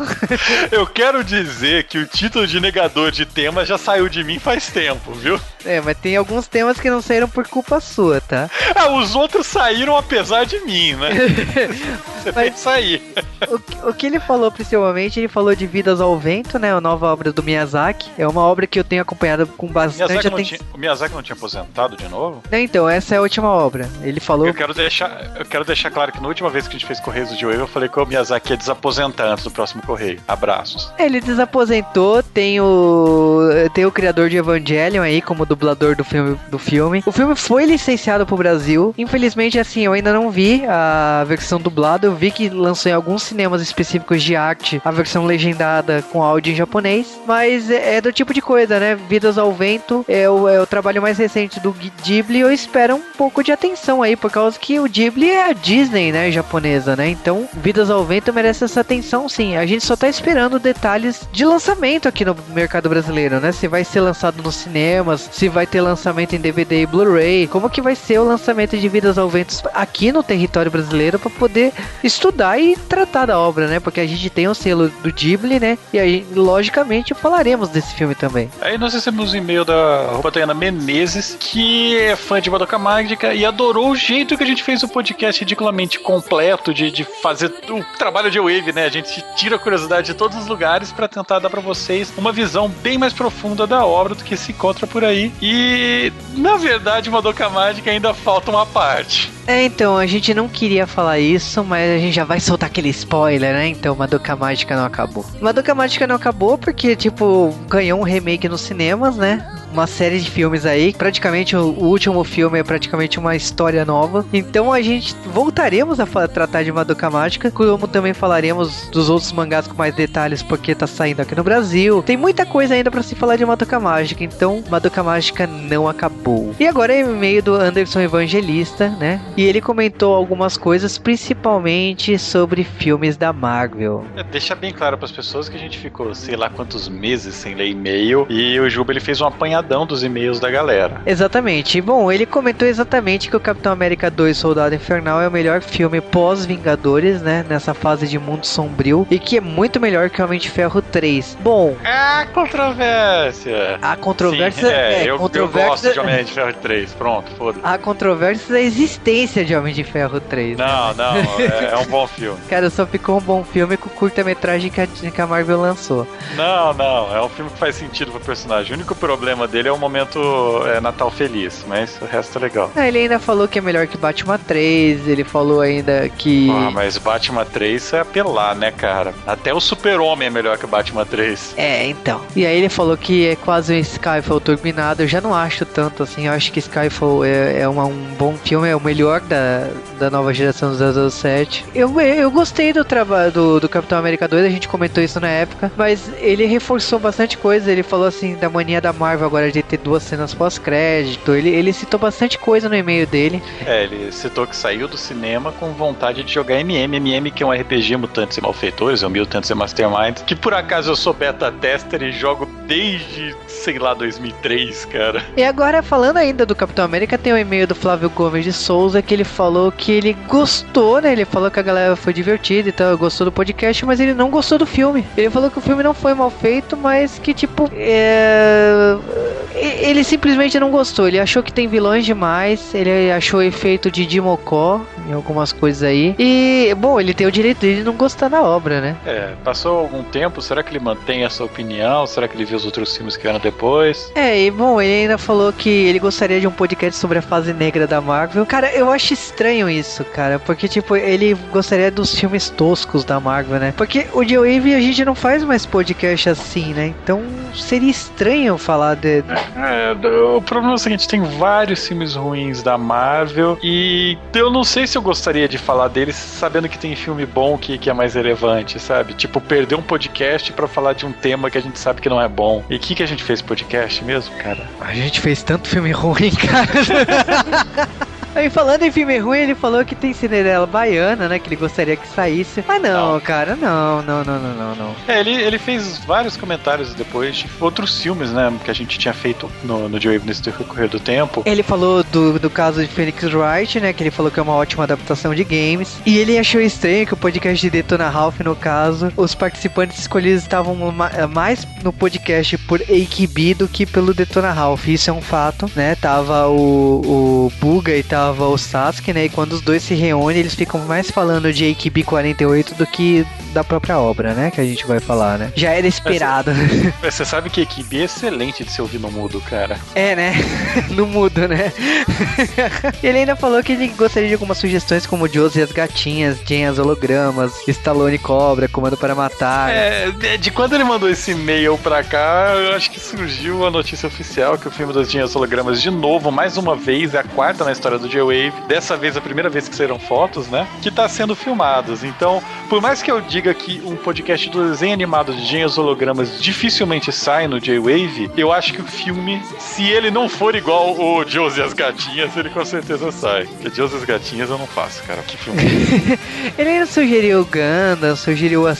Eu quero dizer que o título de negador de tema já saiu de mim faz tempo, viu? É, mas tem alguns temas que não saíram por culpa sua, tá? Ah, os outros saíram apesar de mim, né? *laughs* Você tem que sair. O, que- o que ele falou principalmente, ele falou de Vidas ao Vento, né? A nova obra do Miyazaki. É uma obra que eu tenho acompanhado com bastante Miyazaki atenção. tinha, o Miyazaki não tinha aposentado de novo? Não, Então, essa é a última obra. Ele falou. Eu quero, deixar, eu quero deixar claro que na última vez que a gente fez Correios do Joe, eu falei que o Miyazaki ia desaposentar antes do próximo Correio. Abraços. Ele desaposentou, tem o. Tem o criador de Evangelion aí como dublador do filme, do filme. O filme foi licenciado pro Brasil. Infelizmente, assim, eu ainda não vi a versão dublada. Eu vi que lançou em alguns cinemas específicos de arte a versão legendada com áudio em japonês. Mas é, é do tipo de coisa, né? Vidas ao Vento é o, é o trabalho mais recente do Ghi- Ghibli. Eu espero um pouco de atenção aí, por causa que o Ghibli é a Disney, né? Japonesa, né? Então, Vidas ao Vento merece essa atenção sim. A gente só tá esperando detalhes de lançamento aqui no mercado brasileiro, né? Se vai ser lançado nos cinemas, se vai ter lançamento em DVD e Blu-ray, como que vai ser o lançamento de Vidas ao Vento aqui no território brasileiro para poder estudar e tratar da obra, né? Porque a gente tem o selo do Ghibli, né? E aí, logicamente, falaremos desse filme também. Aí nós recebemos um e-mail da roupa Tayana Menezes, que é fã de Madoka Mágica e adorou o jeito que a gente fez o podcast ridiculamente completo de, de fazer o trabalho de Wave, né? A gente tira a curiosidade de todos os lugares pra tentar dar pra vocês uma visão bem mais profunda da obra do que se encontra por aí. E, na verdade, Madoka Mágica ainda falta uma parte. É, então, a gente não queria falar isso, mas a gente já vai soltar aquele spoiler, né? Então, Madoka Mágica não acabou. Madoka Mágica não acabou porque, tipo, ganhou um remake nos cinemas, né? Uma série de filmes aí. Praticamente o, último filme é praticamente uma história nova. Então a gente voltaremos a tratar de Madoka Mágica, como também falaremos dos outros mangás com mais detalhes, porque tá saindo aqui no Brasil. Tem muita coisa ainda pra se falar de Madoka Mágica, então Madoka Mágica não acabou. E agora é e-mail do Anderson Evangelista, né? E ele comentou algumas coisas, principalmente sobre filmes da Marvel. É, Deixa bem claro pras pessoas que a gente ficou sei lá quantos meses sem ler e-mail e o Juba ele fez um dos e-mails da galera. Exatamente. Bom, ele comentou exatamente que o Capitão América 2 Soldado Infernal é o melhor filme pós-Vingadores, né? Nessa fase de mundo sombrio. E que é muito melhor que Homem de Ferro 3. Bom, Ah, controvérsia! a controvérsia Sim, é, eu, eu controvérsia, gosto de Homem de Ferro 3, pronto, foda Há controvérsias da existência de Homem de Ferro 3. né? Não, não, *laughs* é, é um bom filme. Cara, só ficou um bom filme com o curta-metragem que a, que a Marvel lançou. Não, não, é um filme que faz sentido pro personagem. O único problema dele é o momento é, Natal feliz, mas o resto é legal. Ah, ele ainda falou que é melhor que Batman 3, ele falou ainda que. Ah, mas Batman 3 é apelar, né, cara? Até o Super-Homem é melhor que o Batman 3. É, então. E aí ele falou que é quase um Skyfall turbinado. Eu já não acho tanto assim. Eu acho que Skyfall é, é uma- um bom filme, é o melhor da, da nova geração do 007. Eu, eu gostei do trabalho do, do Capitão América 2, a gente comentou isso na época. Mas ele reforçou bastante coisa. Ele falou assim da mania da Marvel agora de ter duas cenas pós-crédito. Ele, ele citou bastante coisa no e-mail dele. É, ele citou que saiu do cinema com vontade de jogar MM. MM que é um RPG Mutantes e Malfeitores, ou Mutantes e Masterminds, que por acaso eu sou beta tester e jogo desde, sei lá, 2003, cara. E agora, falando ainda do Capitão América, tem o e-mail do Flávio Gomes de Souza que ele falou que ele gostou, né? Ele falou que a galera foi divertida e tal, gostou do podcast, mas ele não gostou do filme. Ele falou que o filme não foi mal feito, mas que, tipo, é... ele simplesmente não gostou. Ele achou que tem vilões demais, ele achou efeito de Dimocó em algumas coisas aí. E, bom, ele tem o direito de não gostar da obra, né? É, passou algum tempo, será que ele mantém essa opinião? Será que ele viu os outros filmes que vieram depois? É, e bom, ele ainda falou que ele gostaria de um podcast sobre a fase negra da Marvel. Cara, eu acho estranho isso, cara, porque, tipo, ele gostaria dos filmes toscos da Marvel, né? Porque o Joe Wave a gente não faz mais podcast assim, né? Então seria estranho falar de. É, o problema é o seguinte, tem vários filmes ruins da Marvel e eu não sei se eu gostaria de falar deles sabendo que tem filme bom que, que é mais relevante, sabe? Tipo, perder um podcast pra falar de um tema que a gente sabe que não é bom. E o que, que a gente fez podcast mesmo, cara? A gente fez tanto filme ruim, *laughs* cara. Aí *laughs* falando em filme ruim, ele falou que tem Cinderela Baiana, né? Que ele gostaria que saísse. Mas não, Não. cara, não, não, não, não, não, não. É, ele, ele fez vários comentários depois de outros filmes, né? Que a gente tinha feito no, no Joe nesse decorrer do tempo. Ele falou do, do caso de Phoenix Wright, né? Que ele falou que é uma ótima adaptação de games. E ele achou estranho que o podcast de Detona Ralph, no caso, os participantes escolhidos estavam ma- mais no podcast por AKB do que pelo Detona Ralph. Isso é um fato, né? Tava o, o Buga e tava o Sasuke, né? E quando os dois se reúnem, eles ficam mais falando de AKB 48 do que da própria obra, né? Que a gente vai falar, né? Já era esperado. *laughs* Mas Você sabe que a equipe é excelente de se ouvir no mudo, cara. É, né? *laughs* No mudo, né? *laughs* ele ainda falou que ele gostaria de algumas sugestões como Josie e as gatinhas, Jen as hologramas, Stallone Cobra, Comando para Matar. É, de- quando ele mandou esse e-mail pra cá, eu acho que surgiu a notícia oficial que o filme das Dinhas Hologramas, de novo, mais uma vez, é a quarta na história do J-Wave. Dessa vez, a primeira vez que saíram fotos, né? Que tá sendo filmados. Então, por mais que eu diga que um podcast do desenho animado de Dinhas Hologramas dificilmente sai no J-Wave, eu acho que o filme, se ele não for igual o Josie e as Gatinhas, ele com certeza sai. Porque Josie e as Gatinhas eu não faço, cara. Que filme. *laughs* Ele ainda sugeriu o Gundam, sugeriu a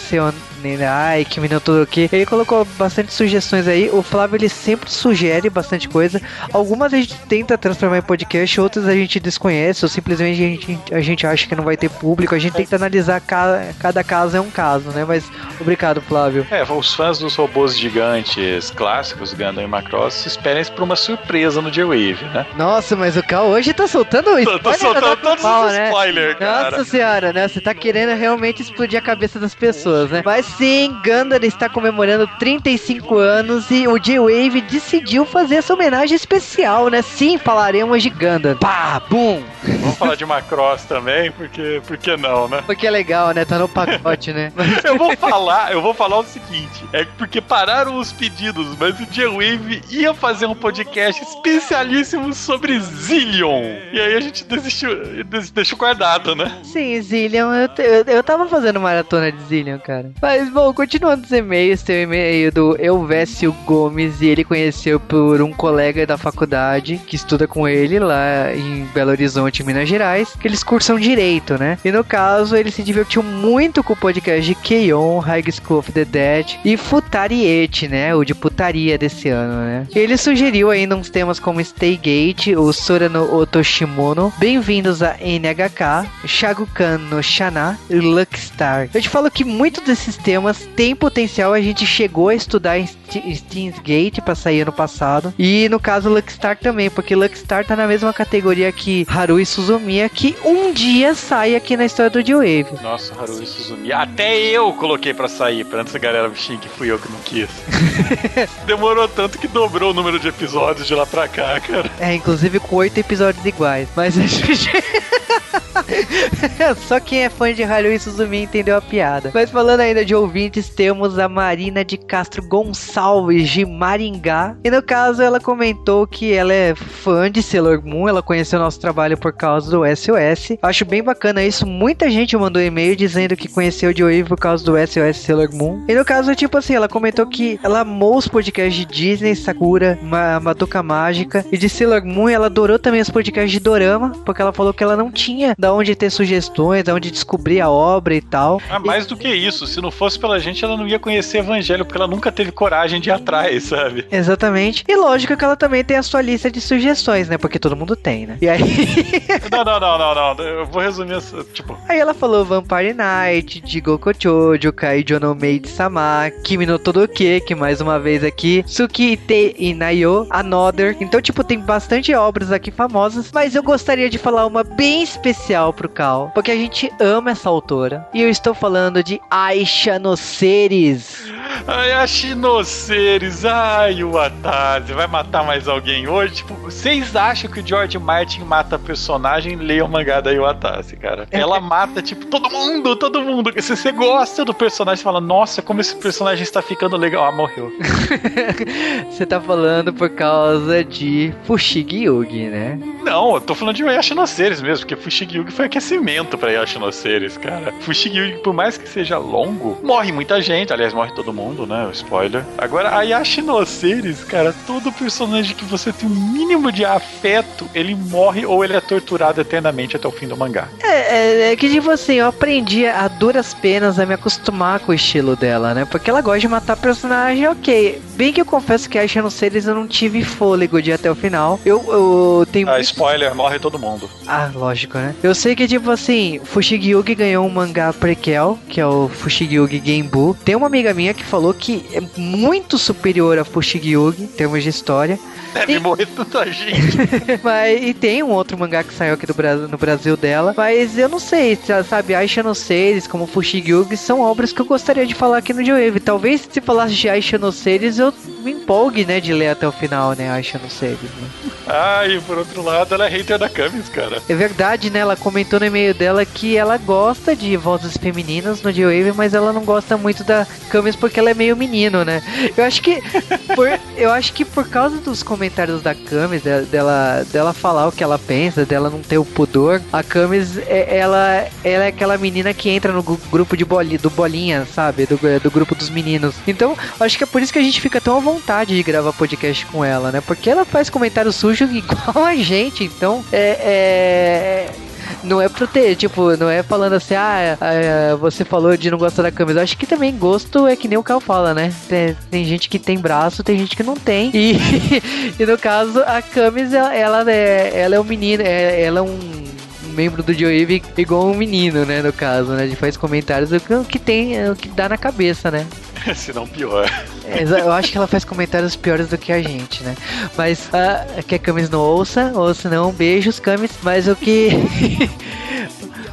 Seonenai, que me tudo o que. Ele colocou bastante sugestões aí. O Flávio ele sempre sugere bastante coisa. Algumas a gente tenta transformar em podcast, outras a gente desconhece, ou simplesmente a gente, a gente acha que não vai ter público. A gente tenta analisar cada, cada caso é um caso, né? Mas obrigado, Flávio. É, os fãs dos robôs gigantes clássicos, Gundam e Macross, esperem por uma surpresa no J-Wave, né? Nossa, mas o Cal hoje tá soltando Tô, spoiler tô soltando da todos normal, os né? spoilers, cara. Nossa senhora, né? Você tá querendo realmente explodir a cabeça das pessoas, né? Mas sim, Gundam está comemorando 35 anos e o J-Wave decidiu fazer essa homenagem especial, né? Sim, falaremos de Gundam. Pá, bum! Vamos falar de Macross também, porque, por que não, né? Porque é legal, né? Tá no pacote, né? *laughs* Eu vou falar, eu vou falar o seguinte, é porque pararam os pedidos, mas o J-Wave ia fazer um podcast especialíssimo sobre Zillion. E aí a gente desistiu, des- deixou guardado, né? Sim, Zillion, eu, eu, eu tava fazendo maratona de Zillion, cara. Mas, bom, continuando os e-mails, tem o e-mail do Elvésio Gomes e ele conheceu por um colega da faculdade que estuda com ele lá em Belo Horizonte, Minas Gerais, que eles cursam direito, né? E no caso, ele se divertiu muito com o podcast de Keion, High School of the Dead e Futariete, né? O de putaria desse ano, né? Ele sugeriu ainda uns temas como Staygate, o Sora no Otoshimono, Bem-vindos a NHK, Shagukan no Shana e Luckstar. Eu te falo que muitos desses temas têm potencial, a gente chegou a estudar em St- Steins Gate pra sair ano passado, e no caso Luckstar também, porque Luckstar tá na mesma categoria que Haru e Suzumiya, que um dia sai aqui na história do J-Wave. Nossa, Haruhi Suzumi. Até eu coloquei pra sair, pra antes a galera bichinha que fui eu que não quis. *laughs* Demorou tanto que dobrou o número de episódios de lá pra cá, cara. É, inclusive com oito episódios iguais. Mas a gente. *laughs* Só quem é fã de Haru e Suzumi entendeu a piada. Mas falando ainda de ouvintes, temos a Marina de Castro Gonçalves de Maringá. E no caso, ela comentou que ela é fã de Sailor Moon. Ela conheceu nosso trabalho por causa do SOS. Acho bem bacana isso. Muita gente mandou e-mail dizendo que conheceu o Joey por causa do SOS Sailor Moon. E no caso, tipo assim, ela comentou que ela amou os podcasts de Disney, Sakura, Ma Madoka Mágica e de Sailor Moon. E ela adorou também os podcasts de Dorama, porque ela falou que ela não tinha da onde ter sugestões, da onde descobrir a obra e tal. Ah, mais do que isso, se não fosse pela gente, ela não ia conhecer Evangelho, porque ela nunca teve coragem de ir atrás, sabe? Exatamente. E lógico que ela também tem a sua lista de sugestões, né? Porque todo mundo tem, né? E aí. *laughs* Não, não, não, não, não. Eu vou resumir essa. Tipo, Aí ela falou Vampire Night, Jigoko Chojo, Kaijo no Maid Sama, Kimi no Todoke, que mais uma vez aqui, Suki Te Inayo, Another. Então, tipo, tem bastante obras aqui famosas, mas eu gostaria de falar uma bem especial pro Cal, porque a gente ama essa autora. E eu estou falando de Aisha no Seres. ai, a Chinoceres, ai, o Atase, vai matar mais alguém hoje? Tipo, vocês acham que o George Martin mata personagem? Leia o mangá da Iwatase, cara. Ela *laughs* mata, tipo, todo mundo, todo mundo. Se você gosta do personagem, você fala, nossa, como esse personagem está ficando legal. Ah, morreu. *laughs* Você tá falando por causa de Fushigi Yugi, né? Não, eu tô falando de Yashinoceres mesmo, porque Fushigi Yugi foi aquecimento pra Yashinoceres, cara. Fushigi Yugi, por mais que seja longo, morre muita gente, aliás, morre todo mundo. né? O spoiler. Agora, a Yashino Series, cara, todo personagem que você tem um mínimo de afeto, ele morre ou ele é torturado eternamente até o fim do mangá. É, é, é que tipo assim, eu aprendi a duras penas a me acostumar com o estilo dela, né? Porque ela gosta de matar personagem, ok. Bem que eu confesso que a Shano Series eu não tive fôlego de até o final. Eu, eu tenho. Ah, muito- spoiler, morre todo mundo. Ah, lógico, né? Eu sei que, tipo assim, Fushigi-Yugi ganhou um mangá prequel, que é o Genbu. Tem uma amiga minha que falou que é muito superior a Fushigi-Yugi em termos de história. Deve E- morrer tanta gente. *laughs* mas, e tem um outro mangá que saiu aqui do Brasil, no Brasil dela. Mas eu não sei, se- sabe? Aisha no Series, como Fushigi-Yugi, são obras que eu gostaria de falar aqui no Joe Talvez se falasse de Aisha no Series, eu me empolgue, né, de ler até o final, né, Aisha no Series, né? ah, e por outro lado, ela é hater da Camis, cara. É verdade, né? Ela comentou no e-mail dela que ela gosta de vozes femininas no J-Wave, mas ela não gosta muito da Camis porque ela é meio menino, né? Eu acho que por, *laughs* eu acho que por causa dos comentários da Camis, de- dela, dela falar o que ela pensa, dela não ter o pudor, a Camis, é- ela, ela é aquela menina que entra no gru- grupo de boli, do Bolinha, sabe? Do, do grupo dos meninos. Então, acho que é por isso que a gente fica tão à vontade de gravar podcast com ela, né? Porque ela faz comentário sujo *laughs* igual a gente, então é- é não é pro ter, tipo, não é falando assim, ah, ah, você falou de não gostar da camisa. Acho que também gosto é que nem o Cal fala, né? Tem, tem gente que tem braço, tem gente que não tem. E, *laughs* e no caso, a Camis, ela, ela é, ela é um menino, é, ela é um membro do Joe igual um menino, né, no caso, né? Ele faz comentários o que tem, é o que dá na cabeça, né? *laughs* Se não pior. É, Eu acho que ela faz comentários piores do que a gente, né? Mas ah, que a Camis não ouça, ou se não, beijos, Camis. Mas o que.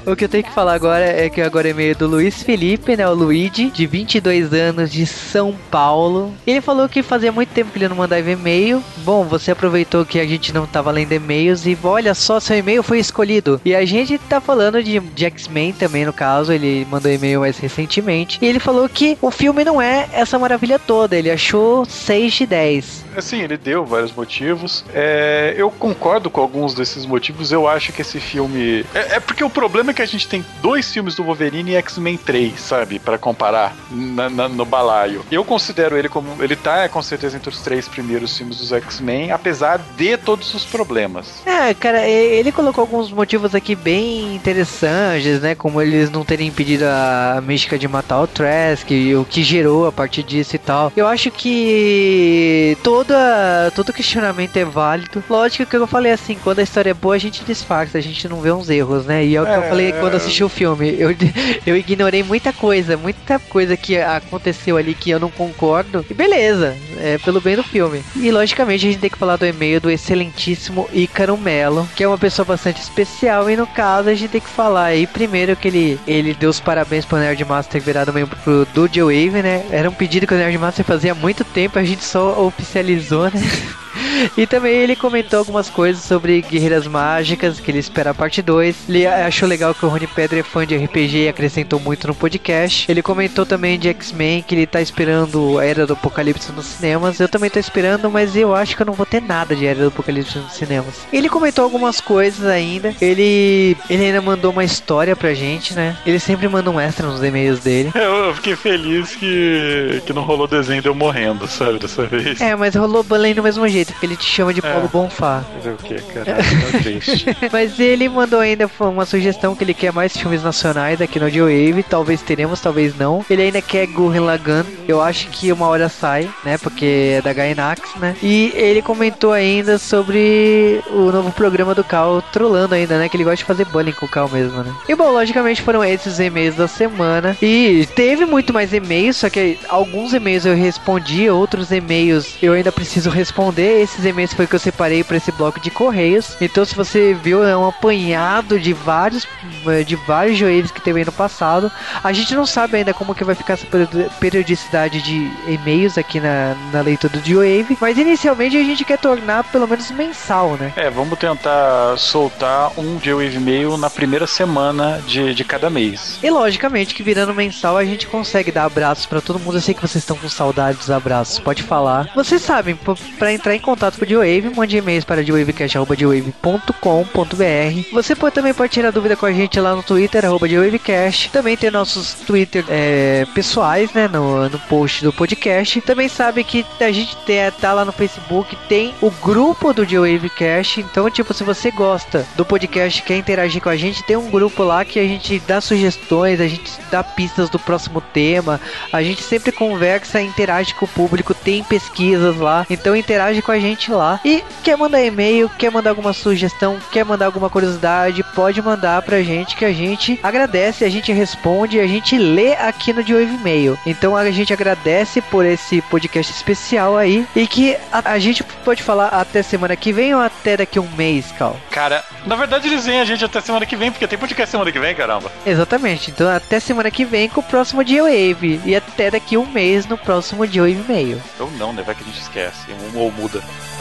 O que eu tenho que falar agora é que agora é meio do Luiz Felipe, né? O Luigi, de 22 anos, de São Paulo. Ele falou que fazia muito tempo que ele não mandava e-mail. Bom, você aproveitou que a gente não tava lendo e-mails e olha só, seu e-mail foi escolhido. E a gente tá falando de, de X-Men também, no caso. Ele mandou e-mail mais recentemente. E ele falou que o filme não é essa maravilha toda. Ele achou 6 de 10. Assim, ele deu vários motivos. É, eu concordo com alguns desses motivos. Eu acho que esse filme. É, é porque o problema é que a gente tem dois filmes do Wolverine e X-Men 3, sabe? Pra comparar na- na- no balaio. Eu considero ele como. Ele tá com certeza entre os três primeiros filmes dos X-Men, apesar de todos os problemas. É, cara, ele colocou alguns motivos aqui bem interessantes, né? Como eles não terem impedido a mística de matar o Trask, e o que gerou a partir disso e tal. Eu acho que toda, todo questionamento é válido. Lógico que eu falei assim, quando a história é boa, a gente disfarça, a gente não vê uns erros, né? E é o que eu É. falei quando assisti o filme. Eu, *laughs* eu ignorei muita coisa, muita coisa que aconteceu ali que eu não concordo. E beleza, é pelo bem do filme. E logicamente a gente tem que falar do e-mail do excelentíssimo Ícaro Melo, que é uma pessoa bastante especial. E no caso a gente tem que falar aí primeiro que ele, ele deu os parabéns pro Nerdmaster ter virado membro pro do Wave, né? Era um pedido que o Nerdmaster fazia há muito tempo, a gente só oficializou, né? *laughs* *laughs* E também ele comentou algumas coisas sobre Guerreiras Mágicas, que ele espera a parte 2. Ele achou legal que o Rony Pedro é fã de RPG e acrescentou muito no podcast. Ele comentou também de X-Men, que ele tá esperando a Era do Apocalipse nos cinemas. Eu também tô esperando, mas eu acho que eu não vou ter nada de Era do Apocalipse nos cinemas. Ele comentou algumas coisas ainda. Ele, ele ainda mandou uma história pra gente, né? Ele sempre manda um extra nos e-mails dele. *laughs* Eu, fiquei feliz que, que não rolou desenho de eu morrendo, sabe, dessa vez. É, mas rolou Bullying do mesmo jeito, porque ele te chama de Paulo Bonfá. Fazer o quê, cara? Tá triste. *laughs* Mas ele mandou ainda uma sugestão que ele quer mais filmes nacionais aqui no Wave. Talvez teremos, talvez não. Ele ainda quer Gurren Lagann. Eu acho que uma hora sai, né? Porque é da Gainax, né? E ele comentou ainda sobre o novo programa do Cal, trolando ainda, né? Que ele gosta de fazer bullying com o Cal mesmo, né? E bom, logicamente foram esses e-mails da semana. E teve muito mais e-mails, só que alguns e-mails eu respondi, outros e-mails eu ainda preciso responder. Esses e-mails foi que eu separei para esse bloco de correios. Então, se você viu, é um apanhado de vários eh, de vários joelhos que teve no passado. A gente não sabe ainda como que vai ficar essa peri- periodicidade de e-mails aqui na, na leitura do Wave, mas inicialmente a gente quer tornar pelo menos mensal, né? É, vamos tentar soltar um J-Wave Mail na primeira semana de, de cada mês. E logicamente que virando mensal a gente consegue dar abraços pra todo mundo. Eu sei que vocês estão com saudades dos abraços, pode falar. Vocês sabem, p- pra entrar em contato com o D-Wave, mande e-mails para dwavecast.com.br. Você pode, também pode tirar dúvida com a gente lá no Twitter, arroba DWavecast. Também tem nossos Twitter é, pessoais, né, no, no post do podcast. Também sabe que a gente tem, tá lá no Facebook, tem o grupo do D-Wavecast. Então, tipo, se você gosta do podcast, quer interagir com a gente, tem um grupo lá que a gente dá sugestões, a gente dá pistas do próximo tema, a gente sempre conversa, interage com o público, tem pesquisas lá, então interage com a gente lá. E quer mandar e-mail, quer mandar alguma sugestão, quer mandar alguma curiosidade, pode mandar pra gente que a gente agradece, a gente responde, a gente lê aqui no Wave Mail. Então a gente agradece por esse podcast especial aí e que a, a gente pode falar até semana que vem ou até daqui um mês, Cal? Cara, na verdade eles vêm a gente até semana que vem, porque tem podcast semana que vem, caramba. Exatamente. Então até semana que vem com o próximo G-Wave. E até daqui um mês no próximo G-Wave Mail. Ou não, né? Vai que a gente esquece. Ou muda. Bye.